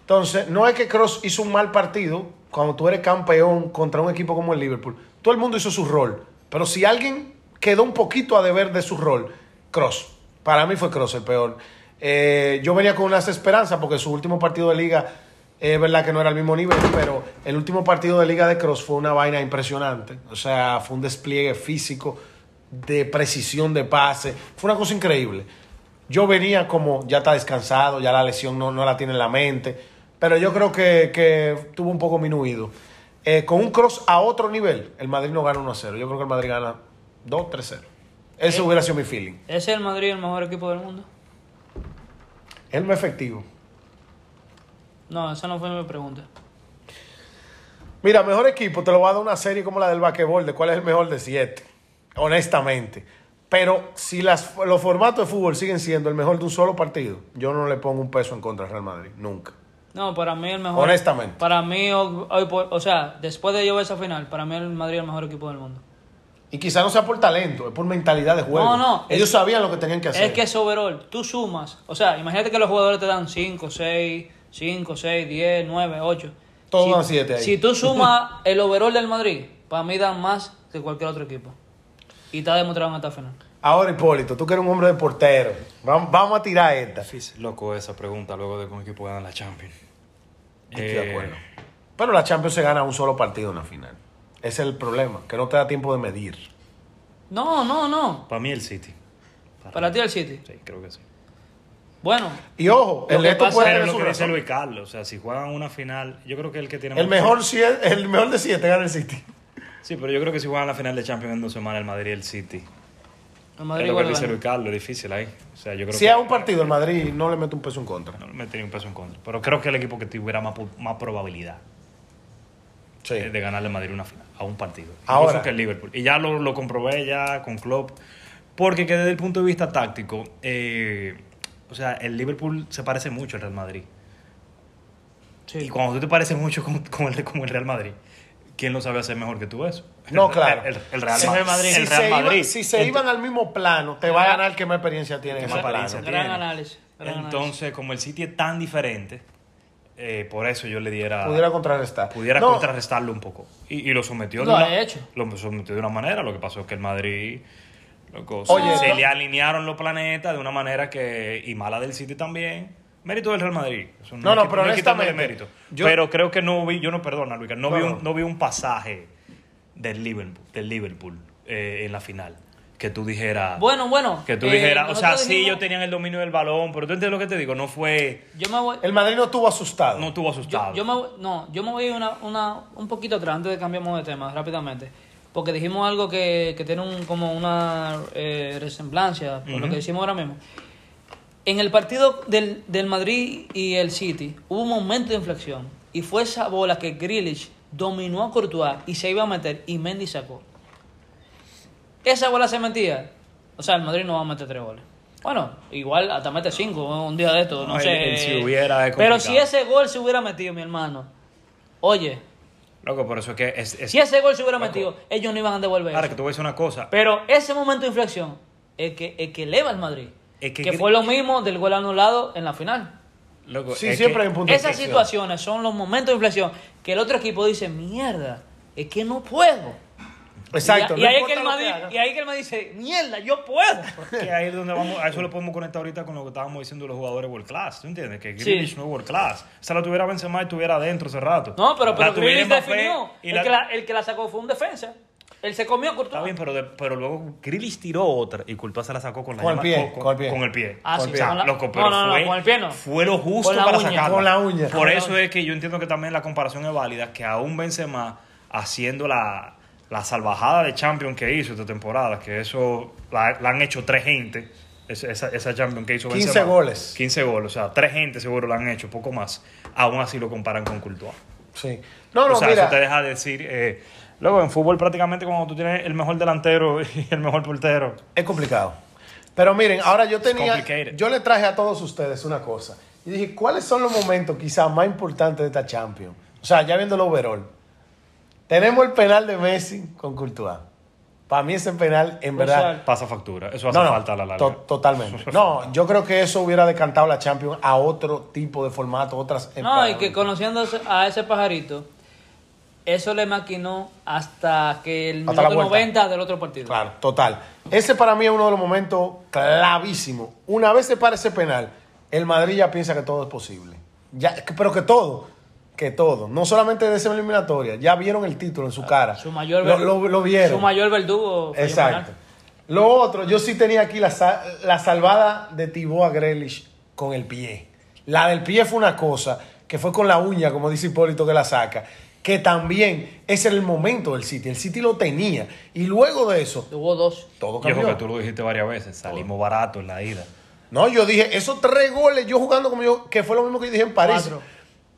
Entonces, no es que Cross hizo un mal partido cuando tú eres campeón contra un equipo como el Liverpool. Todo el mundo hizo su rol. Pero si alguien quedó un poquito a deber de su rol, Cross. Para mí fue Cross el peor. Eh, yo venía con unas esperanzas porque su último partido de liga es verdad que no era el mismo nivel, pero el último partido de liga de Cross fue una vaina impresionante. O sea, fue un despliegue físico de precisión de pase. Fue una cosa increíble. Yo venía como ya está descansado, ya la lesión no, no la tiene en la mente, pero yo creo que, que tuvo un poco minuido. Eh, con un cross a otro nivel, el Madrid no gana 1 0. Yo creo que el Madrid gana 2 3 0. Eso hubiera sido mi feeling. ¿Es el Madrid el mejor equipo del mundo? Es el más efectivo. No, esa no fue mi pregunta. Mira, mejor equipo, te lo voy a dar una serie como la del basquetbol, de cuál es el mejor de 7. Honestamente. Pero si las, los formatos de fútbol siguen siendo el mejor de un solo partido, yo no le pongo un peso en contra al Real Madrid. Nunca. No, para mí el mejor. Honestamente. Para mí, hoy, hoy por- o sea, después de yo ver esa final, para mí el Madrid es el mejor equipo del mundo. Y quizá no sea por talento, es por mentalidad de juego. No, no, Ellos es- sabían lo que tenían que hacer. Es que es overall. Tú sumas. O sea, imagínate que los jugadores te dan 5, 6, 5, 6, 10, 9, 8. Todos si, dan siete ahí. Si tú <laughs> sumas el overall del Madrid, para mí dan más que cualquier otro equipo. Y está demostrado en esta final. Ahora, Hipólito, tú que eres un hombre de portero. Vamos, vamos a tirar esta. Difícil, loco, esa pregunta luego de que un equipo gana la Champions. Estoy Eh, de acuerdo. Pero la Champions se gana un solo partido en la final. Ese es el problema, que no te da tiempo de medir. No, no, no. Para mí el City. Para ti el City. Sí, creo que sí. Bueno, Y ojo, Lo el pasa puede Pero lo que dice. Luis Carlos, o sea, si juegan una final, yo creo que el que tiene El más- mejor, sie- el mejor de siete gana el City. Sí, pero yo creo que si juegan la final de Champions en dos semanas, el Madrid y el City. el Madrid es lo igual que dice. Luis Carlos, difícil ahí. O sea, yo creo Si que es un partido, el Madrid no le mete un peso en contra. no le metería un peso en contra. Pero creo que el equipo que tuviera más, más probabilidad Sí. de ganarle al Madrid una final, a un partido. Ahora. Incluso que el Liverpool. Y ya lo, lo comprobé ya con Klopp. Porque que desde el punto de vista táctico, eh, o sea, el Liverpool se parece mucho al Real Madrid. Sí. Y cuando tú te pareces mucho con, con el, como el Real Madrid, ¿quién lo sabe hacer mejor que tú eso? No, El- claro. El, el Real, Madrid. El Si, Real se, iban- Madrid. si se iban al mismo plano, te va a ganar el que más experiencia tiene en Que más experiencia plano. Gran tiene. análisis. gran análisis. Entonces, como el City es tan diferente, eh, por eso yo le diera. Pudiera contrarrestar. pudiera No, contrarrestarlo un poco. Y, y lo sometió Lo de ha hecho. Lo sometió de una manera. Lo que pasó es que el Madrid. Loco, Oye, se no- le alinearon los planetas de una manera que. Y mala del City también. Mérito del Real Madrid. Eso No, no, es- pero quitándole honestamente, mérito. yo- pero creo que no vi. Yo no, perdona, Luis, no, No, vi no. un, no vi un pasaje del Liverpool, del Liverpool eh, en la final. Que tú dijeras. Bueno, bueno. Que tú eh, dijeras, o sea, sí, ellos tenían el dominio del balón, pero tú entiendes lo que te digo, no fue, Yo me voy. El Madrid no estuvo asustado. no estuvo asustado. Yo, yo me, voy- no, yo me voy una, una, un poquito atrás antes de cambiamos de tema rápidamente. Porque dijimos algo que, que tiene un, como una eh, resemblancia por lo que decimos ahora mismo. En el partido del, del Madrid y el City hubo un momento de inflexión. Y fue esa bola que Grealish dominó a Courtois y se iba a meter y Mendy sacó. Esa bola se metía. O sea, el Madrid no va a meter tres goles. Bueno, igual hasta mete cinco un día de esto, no, sé. el si hubiera es Pero si ese gol se hubiera metido, mi hermano. Oye, Loco, por eso es que es... es si ese gol se hubiera Loco. metido, ellos no iban a devolver ahora eso. que te voy a decir una cosa. Pero ese momento de inflexión es que, es que eleva al Madrid. Es que- que, fue lo mismo del gol anulado en la final. Loco, Sí, siempre que- hay un punto de Esas situaciones son los momentos de inflexión que el otro equipo dice, mierda, es que no puedo. Exacto. Y, no y ahí que el Madrid, y ahí que el Madrid dice, mierda, yo puedo. <laughs> que ahí es donde vamos, a eso lo podemos conectar ahorita con lo que estábamos diciendo los jugadores world class, ¿tú entiendes? Que Sí. Grealish no es world class. O sea, la tuviera Benzema y estuviera adentro hace rato. No, pero, pero Grealish definió. y El, la- que la, el que la sacó fue un defensa. Él se comió a Está Courtois. bien, pero, de- pero luego Grealish tiró otra y Courtois se la sacó con la Con el pie, con, con el pie. con el pie. Ah, Con sí, el pie. con la- Loco, pero no, no, no, fue, con el pie no. fue lo justo para uña. sacarla. Con la uña. Por Con la eso uña. es que yo entiendo que también la comparación es válida, que aún Benzema haciendo la, la salvajada de Champions que hizo esta temporada, que eso la, la han hecho tres gente, esa, esa, Champions que hizo 15 Benzema. goles. 15 goles, o sea, tres gente seguro la han hecho, poco más. Aún así lo comparan con Courtois. Sí. No, no, o sea, mira. eso te deja decir... eh, luego, en fútbol prácticamente cuando tú tienes el mejor delantero <laughs> y el mejor portero, Es complicado. Pero miren, ahora yo tenía. Yo le traje a todos ustedes una cosa. Y dije, ¿cuáles son los momentos quizás más importantes de esta Champions? O sea, ya viendo el overall. Tenemos el penal de Messi con Courtois. Para mí ese penal, en verdad. Crucial. pasa factura. Eso hace No, no, falta a la larga. to- totalmente. No, yo creo que eso hubiera decantado la Champions a otro tipo de formato, otras. No, y que conociendo a ese pajarito, eso le maquinó hasta que el Hasta minuto vuelta. 90 del otro partido. Claro, total. Ese para mí es uno de los momentos clavísimos. Una vez se para ese penal, el Madrid ya piensa que todo es posible. Ya, pero que todo, que todo. No solamente de esa eliminatoria, ya vieron el título en su cara. Su mayor, lo, lo- lo vieron. Su mayor verdugo. Exacto. Lo otro, yo sí tenía aquí la, la salvada de Thibaut a Grealish con el pie. La del pie fue una cosa, que fue con la uña, como dice Hipólito que la saca, que también ese era el momento del City. El City lo tenía. Y luego de eso, Hubo dos. todo cambió. que tú lo dijiste varias veces, salimos baratos en la ida. No, yo dije, esos tres goles, yo jugando como yo, que fue lo mismo que yo dije en París. Cuatro.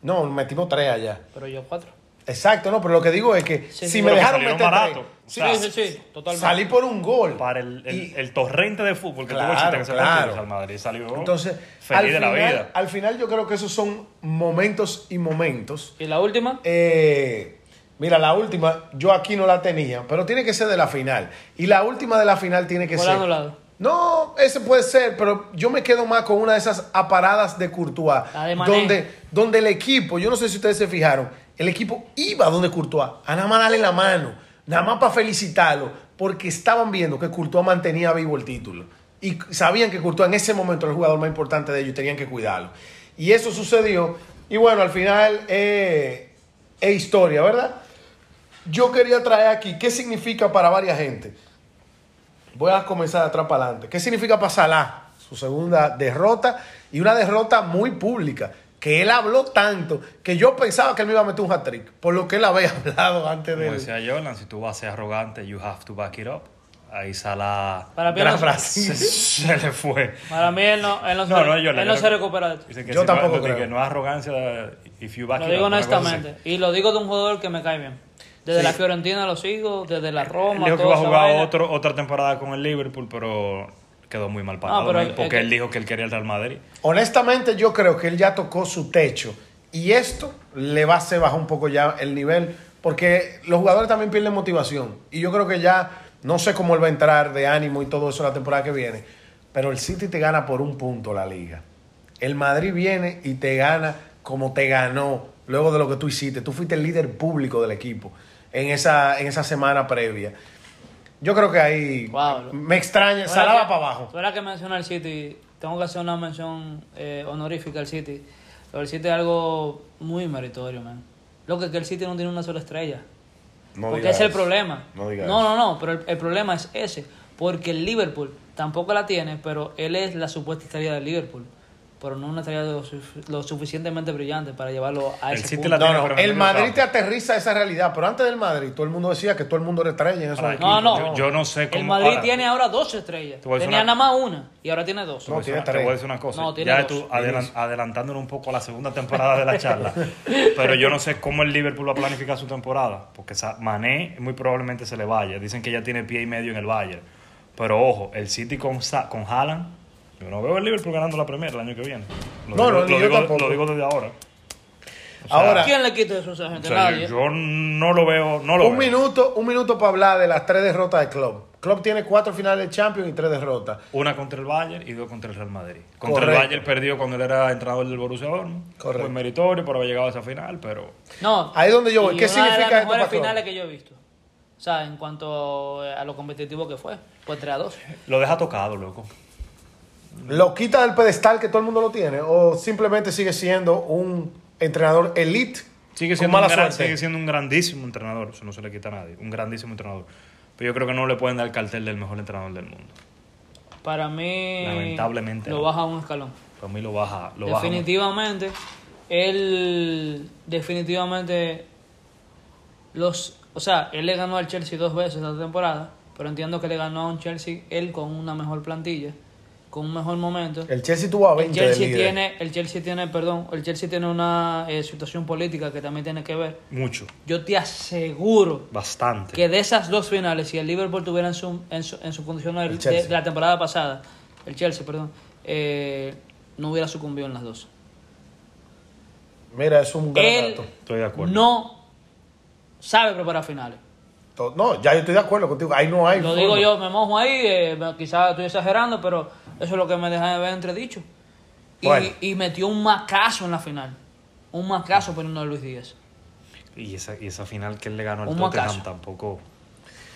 No, metimos tres allá. Pero yo cuatro. Exacto, no, pero lo que digo es que Sí, si sí, me pero que dejaron salieron meter barato. tres, O Sí, sea, sí, sí, totalmente. salí por un gol. Para el, el, Y- el torrente de fútbol que Claro, tuvo el City en ese claro. partido, Real Madrid salió Entonces, feliz al de la final, vida. al final yo creo que esos son momentos y momentos. ¿Y la última? Eh, mira, la última, yo aquí no la tenía, pero tiene que ser de la final. Y la última de la final tiene que Gol ser. anulado. No, ese puede ser, pero yo me quedo más con una de esas aparadas de Courtois. La de Mané. donde, donde el equipo, yo no sé si ustedes se fijaron, el equipo iba donde Courtois, a nada más darle la mano, nada más para felicitarlo, porque estaban viendo que Courtois mantenía vivo el título. Y sabían que Courtois en ese momento era el jugador más importante de ellos y tenían que cuidarlo. Y eso sucedió. Y bueno, al final eh, es historia, ¿verdad? Yo quería traer aquí qué significa para varias gente. Voy a comenzar de atrás para adelante. ¿Qué significa para Salah? Su segunda derrota y una derrota muy pública. Que él habló tanto que yo pensaba que él me iba a meter un hat-trick. Por lo que él había <laughs> hablado antes Como de. decía Jordan, si tú vas a ser arrogante, you have to back it up. Ahí Salah Para mí, Gran no, frase. <laughs> se, se le fue. para mí él no, él no, No, se, no, yo él no se recupera de esto. Dice que Yo si tampoco creo. que no es arrogancia, if you back Lo it digo honestamente. Y lo digo de un jugador que me cae bien. Desde Sí. la Fiorentina lo sigo, desde la Él Roma. dijo que iba a jugar otro, otra temporada con el Liverpool, pero quedó muy mal pagado. pero ¿no? porque que- él dijo que él quería el Real Madrid. Honestamente, yo creo que él ya tocó su techo. Y esto le va a hacer bajar un poco ya el nivel. Porque los jugadores también pierden motivación. Y yo creo que ya, no sé cómo él va a entrar de ánimo y todo eso la temporada que viene. Pero el City te gana por un punto la liga. El Madrid viene y te gana como te ganó luego de lo que tú hiciste. Tú fuiste el líder público del equipo en esa, en esa semana previa. Yo creo que ahí Wow. me extraña. Que- para abajo. Tú eras que menciona el City. Tengo que hacer una mención eh, honorífica al City. Pero el City es algo muy meritorio, man. Lo que es que el City no tiene una sola estrella. No porque digas ese es el problema. No no, no, no, pero el, el problema es ese. Porque el Liverpool tampoco la tiene, pero él es la supuesta estrella del Liverpool. Pero no una estrella lo, lo suficientemente brillante para llevarlo a El ese City punto. la No, el Madrid te aterriza esa realidad, pero antes del Madrid todo el mundo decía que todo el mundo era estrella en esos Ahora, equipos. No, no. Yo, yo no sé cómo. El Madrid ahora, tiene ahora dos estrellas. Tenía una- nada más una y ahora tiene dos. Te voy a No, decir tiene una- te voy a decir una cosa. No, tiene ya dos. tú adelan- adelantándonos un poco a la segunda temporada de la charla. <laughs> pero yo no sé cómo el Liverpool va a planificar su temporada. Porque Mané muy probablemente se le vaya. Dicen que ya tiene pie y medio en el Bayern. Pero ojo, el City con, con Haaland. Yo no veo el Liverpool ganando la Premier el año que viene. Lo No, digo, no, lo yo digo- tampoco. lo digo desde ahora. O sea, Ahora, ¿Quién le quita eso a esa o gente? sea, Nadie. yo, yo no lo veo. No lo un veo. minuto, un minuto para hablar de las tres derrotas del club. Club tiene cuatro finales de Champions y tres derrotas. Una contra el Bayern y dos contra el Real Madrid. Contra Correcto. el Bayern perdió cuando él era entrenador del Borussia Dortmund. Correcto. Fue meritorio por haber llegado a esa final, pero No. Ahí es donde yo voy. ¿Qué una significa de esto para Klopp? finales que yo he visto. O sea, en cuanto a lo competitivo que fue. Fue 3 a 2. lo deja tocado, loco. ¿Lo quita del pedestal que todo el mundo lo tiene? ¿O simplemente sigue siendo un entrenador elite Sigue con siendo, mala un gran- suerte? sigue siendo un grandísimo entrenador, eso no se le quita a nadie, un grandísimo entrenador. Pero yo creo que no le pueden dar el cartel del mejor entrenador del mundo. Para mí. Lamentablemente Lo no. baja un escalón. Para mí lo baja. Lo baja definitivamente. Él. Definitivamente. Los. O sea, él le ganó al Chelsea dos veces esta temporada. Pero entiendo que le ganó a un Chelsea él con una mejor plantilla. Con un mejor momento. El Chelsea tuvo a El 20 de Chelsea líder. tiene, el Chelsea tiene, perdón, el Chelsea tiene una eh, situación política que también tiene que ver. mucho. Yo te aseguro Bastante. que de esas dos finales, si el Liverpool tuviera en su, en su, en su condición de, El de la temporada pasada, el Chelsea, perdón, eh, no hubiera sucumbido en las dos. Mira, es un gran Él dato. Estoy de acuerdo. no sabe preparar finales. No, ya yo estoy de acuerdo contigo. Ahí no hay. Lo forma. digo yo, me mojo ahí, eh, quizás estoy exagerando, pero eso es lo que me deja de ver entredicho. Y, Bueno. y metió un macazo en la final. Un macazo poniendo a Luis Díaz. Y esa, y esa final que él le ganó al Tottenham macazo. tampoco.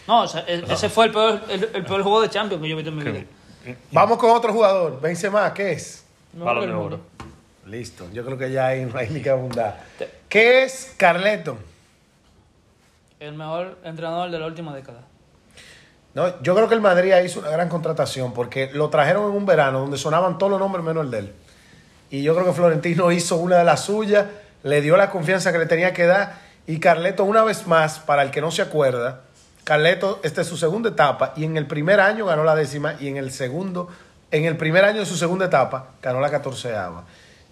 No, o sea, e- ese fue el peor, el, el peor juego de Champions que yo he visto en mi vida. que- Vamos con otro jugador. Benzema, ¿qué es? No, del de oro. Listo. Yo creo que ya ahí no hay ni que abundar. ¿Qué es Carleton? El mejor entrenador de la última década. No, yo creo que el Madrid hizo una gran contratación porque lo trajeron en un verano donde sonaban todos los nombres menos el de él. Y yo creo que Florentino <laughs> hizo una de las suyas, le dio la confianza que le tenía que dar. Y Carleto, una vez más, para el que no se acuerda, Carleto, esta es su segunda etapa y en el primer año ganó la décima y en el segundo, en el primer año de su segunda etapa ganó la catorceava.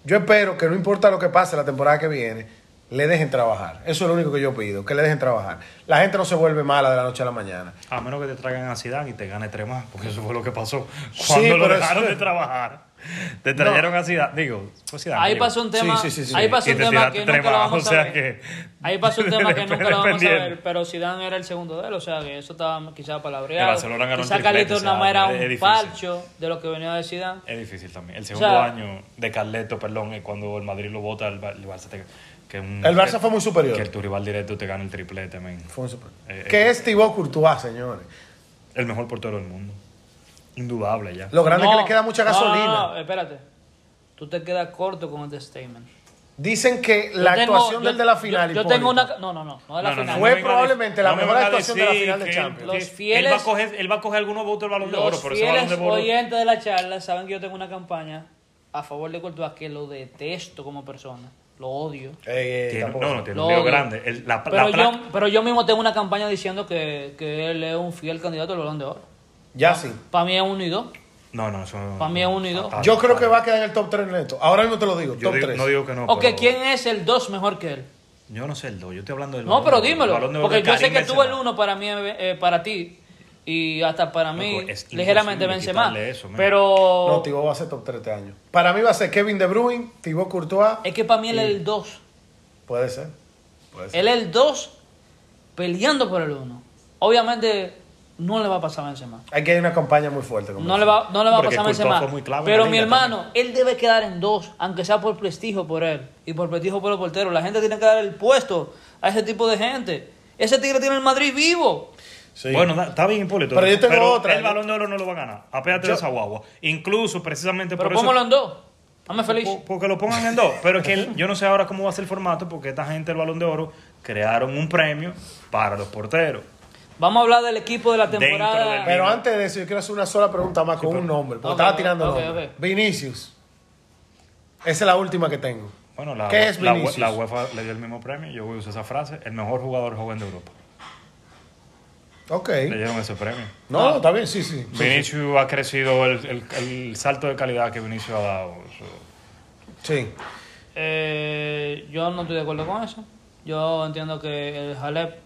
Yo espero que no importa lo que pase la temporada que viene, le dejen trabajar. Eso es lo único que yo pido, que le dejen trabajar. La gente no se vuelve mala de la noche a la mañana. A menos que te traigan a Zidane y te gane tres más, porque eso fue lo que pasó Sí, <laughs> cuando lo pero dejaron eso- de trabajar. Te trajeron a Zidane, digo, fue Zidane. Ahí pasó un tema, Sí, sí, sí, sí. ahí pasó un te tema que nunca lo vamos o sea a ver. que- Ahí pasó un <laughs> tema que nunca lo vamos a ver, pero Zidane era el segundo de él, o sea que eso estaba quizás El palabreado. Barcelona ganó el Quizá Carlitos o era es un difícil. falcho de lo que venía de Zidane. Es difícil también. El segundo sea- año de Carleto, perdón, es cuando el Madrid lo vota, el, Bar- el Barça te- que un- El Barça que- fue muy superior. Que tu rival directo te gane el triplete, men. Fue un super- Eh, ¿Qué eh. es Thibaut Courtois, señores? El mejor portero del mundo. Indudable ya. Lo grande es que le queda mucha gasolina. No, no, espérate. Tú te quedas corto con este statement. Dicen que Yo la tengo- actuación yo- del de la final. Yo, yo tengo una. No, no, no. No de la No, no, no, final. Fue probablemente la me mejor actuación de la final de que él- Champions. Los que fieles- Él va, a coger, él va a coger algunos votos del balón de oro, Los pero ese balón de fieles oro. oyentes de la charla saben que yo tengo una campaña a favor de Courtois que lo detesto como persona. Lo odio. Eh, Tiene- tampoco no, no, tiene Lo un lío odio. grande. El- la, la Pero, placa- yo, pero yo mismo tengo una campaña diciendo que, que él es un fiel candidato al balón de oro. Ya sí. Para mí es uno y dos. No, no, eso no. Pa' mí es uno y dos. fatal, Yo creo que fatal. va a quedar en el top 3 neto. Ahora mismo te lo digo, Yo top digo- 3. no digo que no. ok, pero- ¿quién es el dos mejor que él? Yo no sé el 2, yo estoy hablando del No, balón pero de oro. El dímelo. balón de oro Porque de yo sé Karim que tú el uno para mí, eh, para ti, y hasta para mí, Loco, es ligeramente eso, man. pero No, Thibaut va a ser top 3 este año. Para mí va a ser Kevin De Bruyne, Thibaut Courtois. es que para mí él es el dos. Puede ser. Puede ser. Él es el 2 peleando por el 1. Obviamente no le va a pasar a Benzema. Hay que ir una campaña muy fuerte. con No le va, no le va a pasar a Benzema. Pero mi hermano, él debe quedar en 2, aunque sea por prestigio por él y por prestigio por el portero. La gente tiene que dar el puesto a ese tipo de gente. Ese tigre tiene el Madrid vivo. Sí. Bueno, da- está bien, Hipólito. Pero yo tengo otra. El balón de oro no lo va a ganar. Apéate Yo- de esa guagua. Incluso, precisamente Pero por eso. póngalo en 2. Dame feliz. Po- Porque lo pongan en dos. Pero es que el- yo no sé ahora cómo va a ser el formato, porque esta gente del balón de oro crearon un premio para los porteros. Vamos a hablar del equipo de la Dentro temporada. del- Pero antes de eso, yo quiero hacer una sola pregunta más con un nombre. Porque Ok, estaba tirando ok, nombre. ok. Vinicius. Esa es la última que tengo. Bueno, la, ¿Qué es la, Vinicius? la UEFA le dio el mismo premio. Yo voy a usar esa frase. El mejor jugador joven de Europa. Ok. Le dieron ese premio. No, no, está bien, sí, sí. Sí, Vinicius ha crecido el, el- el salto de calidad que Vinicius ha dado. Sí. Eh, yo no estoy de acuerdo con eso. Yo entiendo que el Halep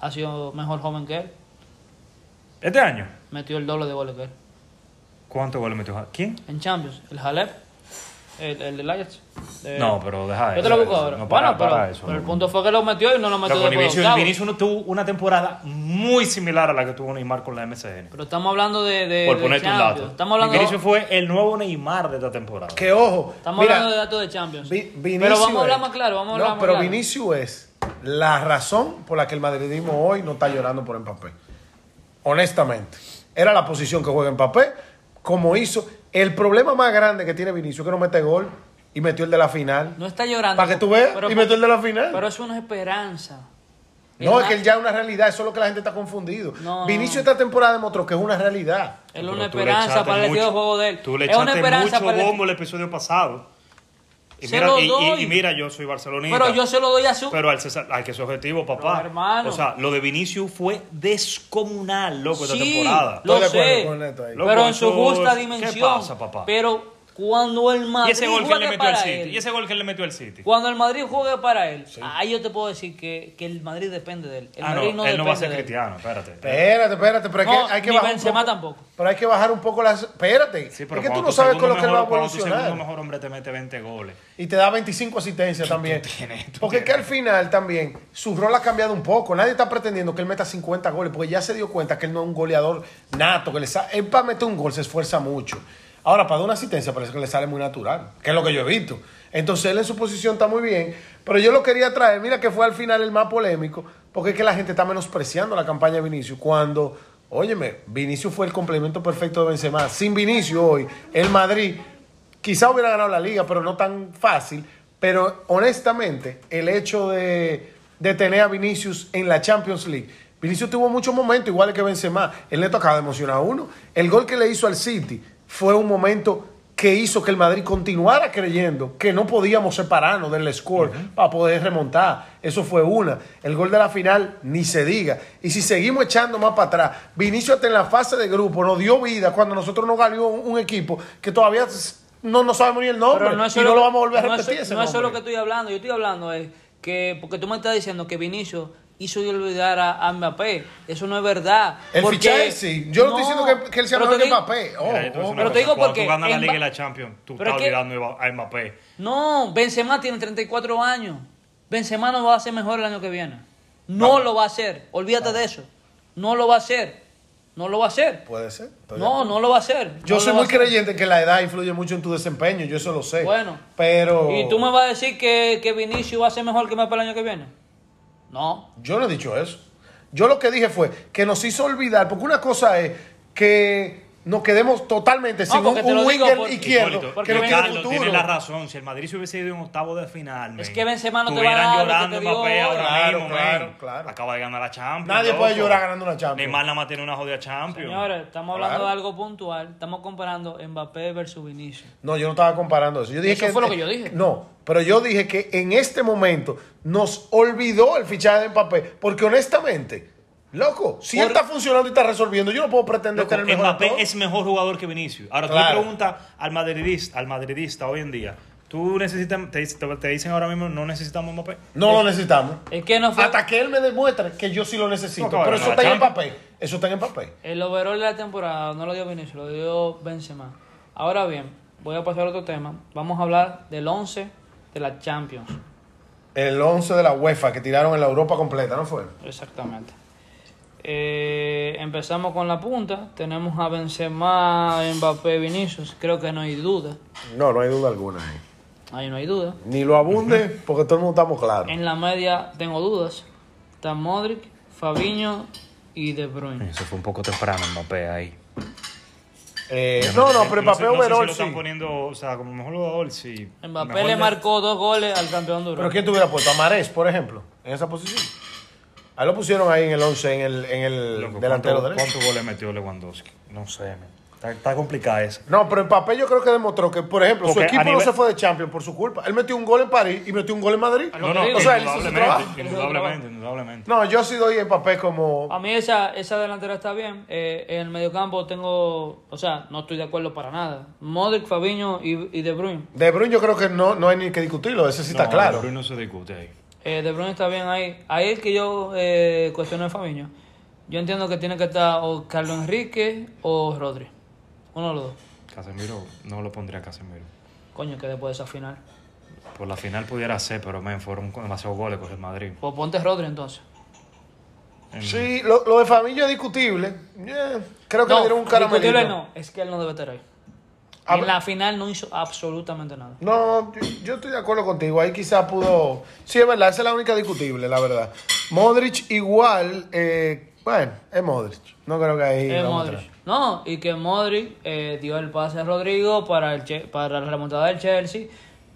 ha sido mejor joven que él. Este año, Metió el doble de goles que él. ¿cuántos goles metió? ¿Quién? En Champions, el Halep, el, el del Ajax. De- No, pero deja Yo eso. te lo busco ahora. No, para, bueno, pero, para eso. pero el punto fue que lo metió y no lo metió de Vinicius. Vinicius no tuvo una temporada muy similar a la que tuvo Neymar con la MCN. Pero estamos hablando de, de, por de ponerte un dato. Estamos hablando, Vinicius fue el nuevo Neymar de esta temporada. Que ojo. estamos mira, hablando de datos de Champions. Vi- Vinicius pero vamos a hablar más claro, vamos a no, más pero claro. Vinicius es la razón por la que el madridismo hoy no está llorando por Mbappé. Honestamente. Era la posición que juega Mbappé, como hizo. El problema más grande que tiene Vinicius es que no mete gol y metió el de la final. No está llorando. Para que tú veas, pero- y metió el de la final. Pero es una esperanza. No, Es es que él ya es una realidad, eso es lo que la gente está confundido. No. Vinicio esta temporada demostró que es una realidad. Es una esperanza para el juego de él. Tú le es una echaste esperanza mucho para el- bombo el episodio pasado. Y Se mira, lo y- y- doy. y mira, yo soy barcelonista. Pero yo se lo doy a su. Pero al César, hay que ser objetivo, papá. Pero, hermano. O sea, lo de Vinicius fue descomunal, loco, esta Sí, temporada. lo Estoy de acuerdo sé. ahí. Loco, pero en su justa ¿qué dimensión. pasa, papá? Pero cuando el Madrid Y ese gol que juegue le metió al City. él, Y ese gol que le metió al City. cuando el Madrid juegue para él, ahí yo te puedo decir que, que el Madrid depende de él. El Ah, no, Madrid él no, no depende va a ser de él. cristiano, espérate. Espérate, espérate, pero hay No, que, hay que ni bajar un Benzema poco. tampoco. Pero hay que bajar un poco las. Espérate. Sí, es pero que tú cuando no sabes con lo que él va a mejor- cuando tu segundo evolucionar. mejor hombre te mete 20 goles. Y te da 25 asistencias también. tienes, tú porque es que al final también su rol ha cambiado un poco. Nadie está pretendiendo que él meta 50 goles, porque ya se dio cuenta que él no es un goleador nato. que le sa- Él para meter un gol se esfuerza mucho. Ahora, para dar una asistencia parece que le sale muy natural, que es lo que yo he visto. Entonces él en su posición está muy bien, pero yo lo quería traer, mira que fue al final el más polémico, porque es que la gente está menospreciando la campaña de Vinicius cuando, óyeme, Vinicius fue el complemento perfecto de Benzema. Sin Vinicius hoy, el Madrid quizá hubiera ganado la liga, pero no tan fácil. Pero honestamente, el hecho de, de tener a Vinicius en la Champions League, Vinicius tuvo muchos momentos iguales que Benzema. El neto acaba de emocionar a uno. El gol que le hizo al City fue un momento que hizo que el Madrid continuara creyendo que no podíamos separarnos del score para poder remontar. Eso fue una. El gol de la final, ni se diga. Y si seguimos echando más para atrás, Vinicius hasta en la fase de grupo nos dio vida cuando nosotros nos ganó un, un equipo que todavía no, no sabemos ni el nombre. Pero no es y solo, no lo vamos a volver a no es- repetir ese no es solo que estoy hablando, yo estoy hablando es que, porque tú me estás diciendo que Vinicius hizo de olvidar a, a Mbappé. Eso no es verdad. El Porque- fichaje sí. Yo no, estoy diciendo que, que él sea pero mejor te que digo- Mbappé. Oh, Mira, oh. pero te digo cuando porque tú ganas la en Liga y la Champions, tú Pero estás que- olvidando a Mbappé. No, Benzema tiene 34 años. Benzema no va a ser mejor el año que viene. No lo va a hacer. Olvídate de eso. No lo va a hacer. No lo va a hacer. Puede ser. de No, no lo va a hacer. Yo No soy muy creyente que la edad influye mucho en tu desempeño, yo eso lo sé. Bueno. Pero. ¿Y tú me vas a decir que, que Vinicius va a ser mejor que Mbappé el año que viene? No. Yo no he dicho eso. Yo lo que dije fue que nos hizo olvidar, porque una cosa es que nos quedemos totalmente sin un, un digo winger por- izquierdo Hipólito, porque que no tiene Carlos futuro. tiene la razón. Si el Madrid se hubiese ido en octavo de final, Es men, que Benzema no te va a estuvieran dar lo que llorando te dio Mbappé ahora. Claro, mismo, claro, men. claro. Acaba de ganar la Champions. Nadie loco. puede llorar ganando una Champions. Neymar nada más tiene una jodida Champions. Señores, estamos hablando Claro. de algo puntual. Estamos comparando Mbappé versus Vinicius. No, yo no estaba comparando eso. Yo dije Eso que, fue lo que yo dije. No, pero yo dije que en este momento nos olvidó el fichaje de Mbappé, porque honestamente, loco, si él Por- está funcionando y está resolviendo, yo no puedo pretender Loco, tener mejor Mbappé es mejor jugador que Vinicius. Ahora tú Claro. le preguntas al madridista, al madridista hoy en día, ¿tú necesitas, te, dicen ahora mismo no necesitamos Mbappé? No lo necesitamos. Es que no fue. Hasta que él me demuestre que yo sí lo necesito. No, pero eso está en Mbappé. Eso está en Mbappé. El overall de la temporada no lo dio Vinicius, lo dio Benzema. Ahora bien, voy a pasar a otro tema. Vamos a hablar del 11 de la Champions. El 11 de la UEFA que tiraron en la Europa completa, ¿no fue? Exactamente. Eh, empezamos con la punta. Tenemos a Benzema, Mbappé, Vinicius. Creo que no hay duda. No, no hay duda alguna ahí. Ahí no hay duda. Ni lo abunde, porque todo el mundo estamos claros. En la media tengo dudas. Está Modric, Fabiño y De Bruyne. Eso fue un poco temprano Mbappé ahí. Eh, no, no, pero no Mbappé sé, no sé si lo sí. están poniendo, o sea, como mejor jugador, sí. Mbappé Mejor le de- marcó dos goles al campeón de Pero Europa. ¿quién te hubiera puesto? A Marés, por ejemplo, en esa posición. Ahí lo pusieron ahí en el 11, en el, en el Loco, delantero ¿cuánto- derecho. ¿Cuántos goles metió Lewandowski? No sé, man. Está, está complicada esa. No, pero Mbappé yo creo que demostró que, por ejemplo, su equipo a no se fue de Champions por su culpa. Él metió un gol en París y metió un gol en Madrid. No, no. O sea, él hizo su trabajo. indudablemente, indudablemente, indudablemente. No, yo sí doy a Mbappé como... A mí esa, esa delantera está bien. Eh, en el mediocampo tengo, o sea, no estoy de acuerdo para nada. Modric, Fabiño y, y De Bruyne. De Bruyne yo creo que no, no hay ni que discutirlo, ese sí está No, claro. De Bruyne no se discute ahí. Eh, de Bruyne está bien ahí. Ahí es que yo eh, cuestiono a Fabiño. Yo entiendo que tiene que estar o Carlos Enrique o Rodri. Uno de los dos. Casemiro, no lo pondría a Casemiro. Coño, que después de esa final. Por la final pudiera ser, pero men, fueron demasiados goles con el Madrid. Pues ponte Rodri entonces. En- Sí, lo, lo de Famillo es discutible. Yeah, Creo que le dieron un caramelito. discutible no. Es que él no debe estar ahí. A en la final no hizo absolutamente nada. No, yo, yo estoy de acuerdo contigo. Ahí quizás pudo. Sí, es verdad, esa es la única discutible, la verdad. Modric igual. eh, bueno, es Modric. No creo que ahí. Es Modric. No, y que Modric eh, dio el pase a Rodrigo para, el Che- para la remontada del Chelsea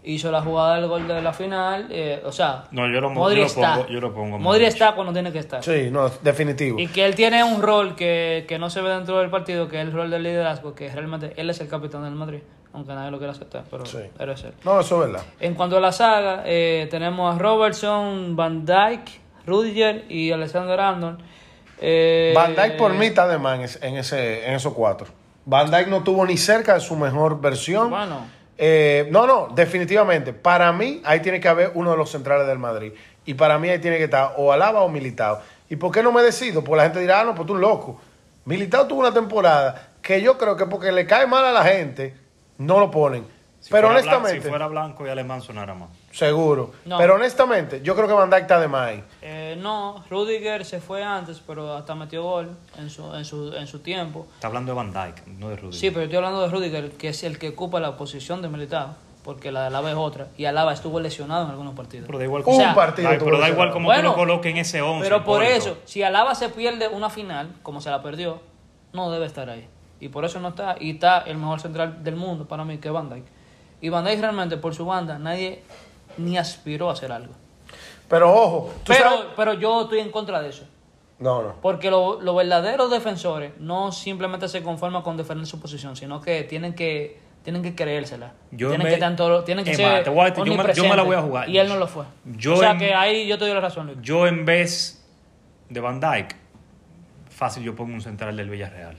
hizo la jugada del gol de la final. eh, o sea, No, yo lo- yo lo está. pongo- yo lo pongo Modric Modric. está cuando tiene que estar. Sí, no, definitivo. Y que él tiene un rol que, que no se ve dentro del partido, que es el rol del liderazgo, que realmente él es el capitán del Madrid, aunque nadie lo quiera aceptar, pero, Sí. pero es él. No, eso es verdad. En cuanto a la saga, eh, tenemos a Robertson, Van Dyke, Rudiger y Alexander Arnold. Eh, Van Dijk por mí está de man en, en ese, en esos cuatro. Van Dijk no tuvo ni cerca de su mejor versión. Bueno. Eh, no, no, definitivamente. Para mí, ahí tiene que haber uno de los centrales del Madrid. Y para mí ahí tiene que estar o Alaba o Militao. ¿Y por qué no me decido? Pues la gente dirá, ah, no, pues tú loco. Militao tuvo una temporada que yo creo que porque le cae mal a la gente, no lo ponen. Si Pero honestamente, si fuera blanco y alemán sonara más. Seguro. No. Pero honestamente, yo creo que Van Dijk está de más ahí. Eh, no, Rudiger se fue antes, pero hasta metió gol en su, en su, en su tiempo. Está hablando de Van Dyke, no de Rudiger. Sí, pero yo estoy hablando de Rudiger, que es el que ocupa la posición de Militao, porque la de Alaba es otra, y Alaba estuvo lesionado en algunos partidos. Pero da igual Un O sea, partido. Pero da igual como Bueno, tú lo coloques en ese 11. Pero por eso, si Alaba se pierde una final, como se la perdió, no debe estar ahí. Y por eso no está. Y está el mejor central del mundo para mí, que es Van Dijk. Y Van Dijk realmente, por su banda, nadie ni aspiró a hacer algo. Pero ojo, tú sabes- Pero, pero yo estoy en contra de eso. No, no. Porque lo- los verdaderos defensores no simplemente se conforman con defender su posición, sino que tienen que tienen que creérsela. Yo tienen me- que tanto tienen que ser más, te voy a decir, yo me- yo me la voy a jugar. Y él no lo fue. Yo o sea en- que ahí yo te doy la razón, Luis. Yo en vez de Van Dyke, fácil yo pongo un central del Villarreal.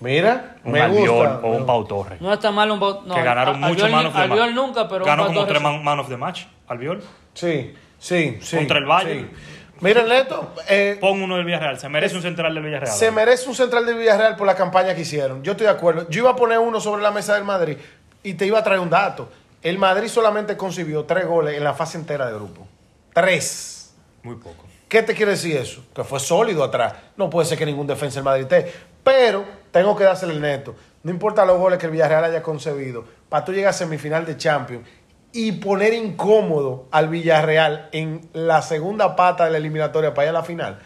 Mira, Un me Albiol gusta. o un Pau Torres. No está mal un no, que ganaron mucho Albiol, man of the match. Albiol nunca, pero Ganó un como Pau tres Torres man, man of the match, Albiol. Sí, sí, sí. Contra el Bayern. sí. Mira, Neto, eh, Pon uno del Villarreal. Se merece un central del Villarreal. se merece un central de Villarreal por la campaña que hicieron. Yo estoy de acuerdo. Yo iba a poner uno sobre la mesa del Madrid y te iba a traer un dato. El Madrid solamente concibió tres goles en la fase entera de grupo. Tres. Muy poco. ¿Qué te quiere decir eso? Que fue sólido atrás. No puede ser que ningún defensa del Madrid esté. Pero tengo que dársele el neto. No importa los goles que el Villarreal haya concebido. Para tú llegar a semifinal de Champions y poner incómodo al Villarreal en la segunda pata de la eliminatoria para ir a la final.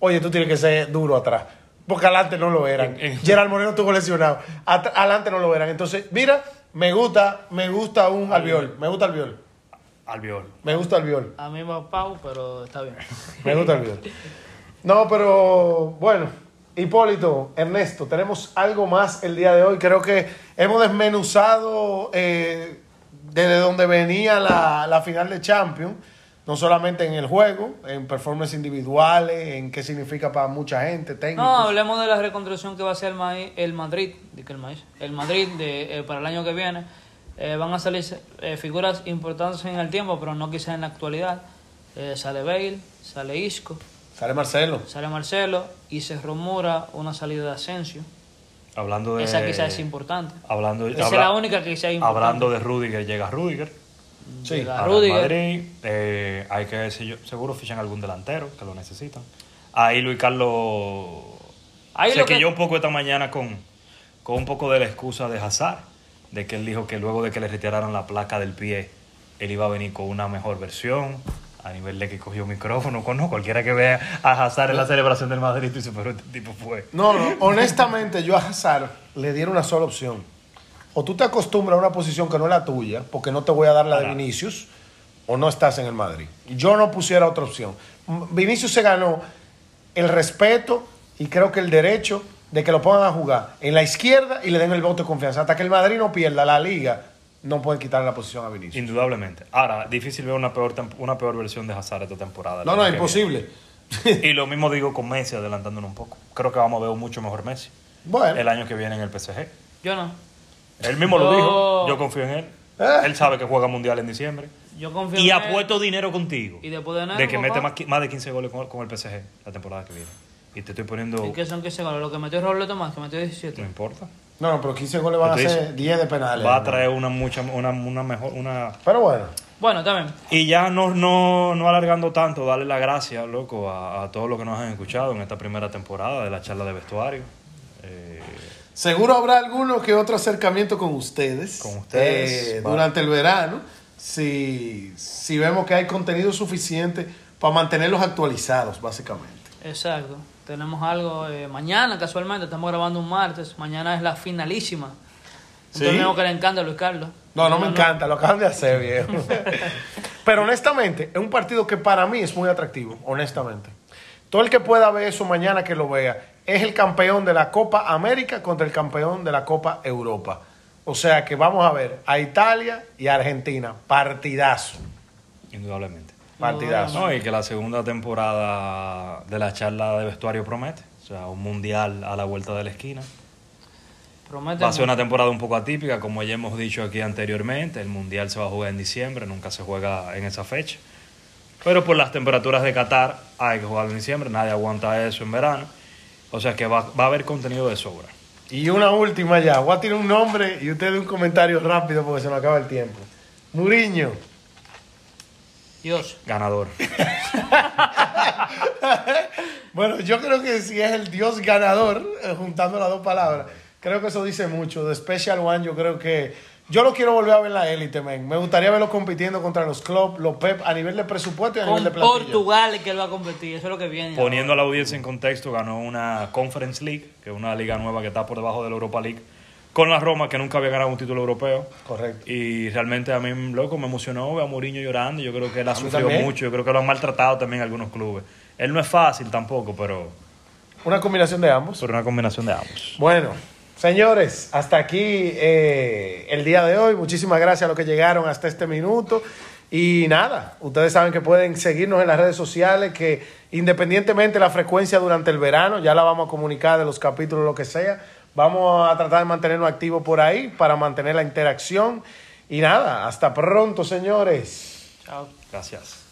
Oye, tú tienes que ser duro atrás. Porque adelante no lo eran. Gerard Moreno estuvo lesionado. At- adelante no lo eran. Entonces, mira, me gusta, me gusta un albiol. Me gusta albiol. Albiol. Me gusta albiol. A mí va Pau, pero está bien. Me gusta el video. <laughs> No, pero bueno, Hipólito, Ernesto, tenemos algo más el día de hoy. Creo que hemos desmenuzado eh, desde donde venía la, la final de Champions, no solamente en el juego, en performances individuales, en qué significa para mucha gente, técnicos. No, hablemos de la reconstrucción que va a hacer el, maíz- el Madrid, el el Madrid de, eh, para el año que viene. Eh, van a salir eh, figuras importantes en el tiempo, pero no quizás en la actualidad. Eh, sale Bale, sale Isco, Sale Marcelo. sale Marcelo y se rumora una salida de Asensio. Hablando de. Esa quizás es importante. Hablando, Esa es la única que quizás es importante. Hablando de Rudiger, llega Rudiger. Sí. Llega Rudiger. Madrid. Eh, hay que, si yo- seguro fichan algún delantero que lo necesitan. Ahí Luis Carlos Ahí se lo que- quilló un poco esta mañana con, con un poco de la excusa de Hazard. De que él dijo que luego de que le retiraron la placa del pie, él iba a venir con una mejor versión. A nivel de que cogió micrófono. Con, no, cualquiera que vea a Hazard en la celebración del Madrid dice, pero este tipo fue. No, no, honestamente yo a Hazard le diera una sola opción. O tú te acostumbras a una posición que no es la tuya, porque no te voy a dar la de. Vinicius, o no estás en el Madrid. Yo no pusiera otra opción. Vinicius se ganó el respeto y creo que el derecho de que lo pongan a jugar en la izquierda y le den el voto de confianza. Hasta que el Madrid no pierda la liga, no pueden quitarle la posición a Vinicius. Indudablemente. Ahora, difícil ver una peor, una peor versión de Hazard esta temporada. No, no, imposible. viene. Y lo mismo digo con Messi, adelantándonos un poco. Creo que vamos a ver un mucho mejor Messi Bueno, el año que viene en el PSG. Yo no. Él mismo lo dijo, yo confío en él. Eh. Él sabe que juega mundial en diciembre. Yo confío Y en él. apuesto dinero contigo Y después de enero, de que papá, mete más, más de 15 goles con, con el PSG la temporada que viene. Y te estoy poniendo... ¿Y qué son 15 goles? Lo que metió Raúl Tomás, que metió 17. No importa. No, no, pero 15 goles van a Entonces, ser 10 de penales. Va a traer una mucha, una, una mejor, una... Pero bueno, Bueno, también. Y ya no, no, no alargando tanto, darle las gracias, loco, a, a todos los que nos han escuchado en esta primera temporada de la charla de vestuario. Eh, Seguro habrá alguno que otro acercamiento con ustedes. Con ustedes, eh, durante el verano. Si, si vemos que hay contenido suficiente para mantenerlos actualizados, básicamente. Exacto. Tenemos algo eh, mañana, casualmente, estamos grabando un martes. Mañana es la finalísima Un Sí. torneo que le encanta a Luis Carlos. No, no me encanta, lo acaban de hacer, viejo. <laughs> Pero honestamente, es un partido que para mí es muy atractivo, honestamente. Todo el que pueda ver eso mañana que lo vea, es el campeón de la Copa América contra el campeón de la Copa Europa. O sea que vamos a ver a Italia y a Argentina. Partidazo. Indudablemente. Partidazo. No, y que la segunda temporada de la charla de vestuario promete. O sea, un mundial a la vuelta de la esquina. Promete Va a ser una temporada un poco atípica, como ya hemos dicho aquí anteriormente. El mundial se va a jugar en diciembre, nunca se juega en esa fecha. Pero por las temperaturas de Qatar hay que jugar en diciembre, nadie aguanta eso en verano. O sea que va, va a haber contenido de sobra. Y una última ya. Voy a tirar un nombre y usted un comentario rápido porque se nos acaba el tiempo. Muriño. Dios. Ganador. <laughs> Bueno, yo creo que si es el Dios ganador, eh, juntando las dos palabras, creo que eso dice mucho. De Special One, yo creo que. Yo lo quiero volver a ver en la élite, men. Me gustaría verlo compitiendo contra los clubs, los Pep, a nivel de presupuesto y a nivel de plantilla. Portugal es que él va a competir. Eso es lo que viene. Poniendo a la audiencia en contexto, ganó una Conference League, que es una liga nueva que está por debajo de la Europa League, con la Roma, que nunca había ganado un título europeo. Correcto. Y realmente a mí, loco, me emocionó ver a Mourinho llorando. Yo creo que él ha sufrido mucho. Yo creo que lo han maltratado también algunos clubes. Él no es fácil tampoco, pero Una combinación de ambos. por una combinación de ambos. Bueno, señores, hasta aquí eh, el día de hoy. Muchísimas gracias a los que llegaron hasta este minuto. Y nada, ustedes saben que pueden seguirnos en las redes sociales, que independientemente de la frecuencia durante el verano, ya la vamos a comunicar de los capítulos, lo que sea. Vamos a tratar de mantenernos activos por ahí para mantener la interacción. Y nada, hasta pronto, señores. Chao. Gracias.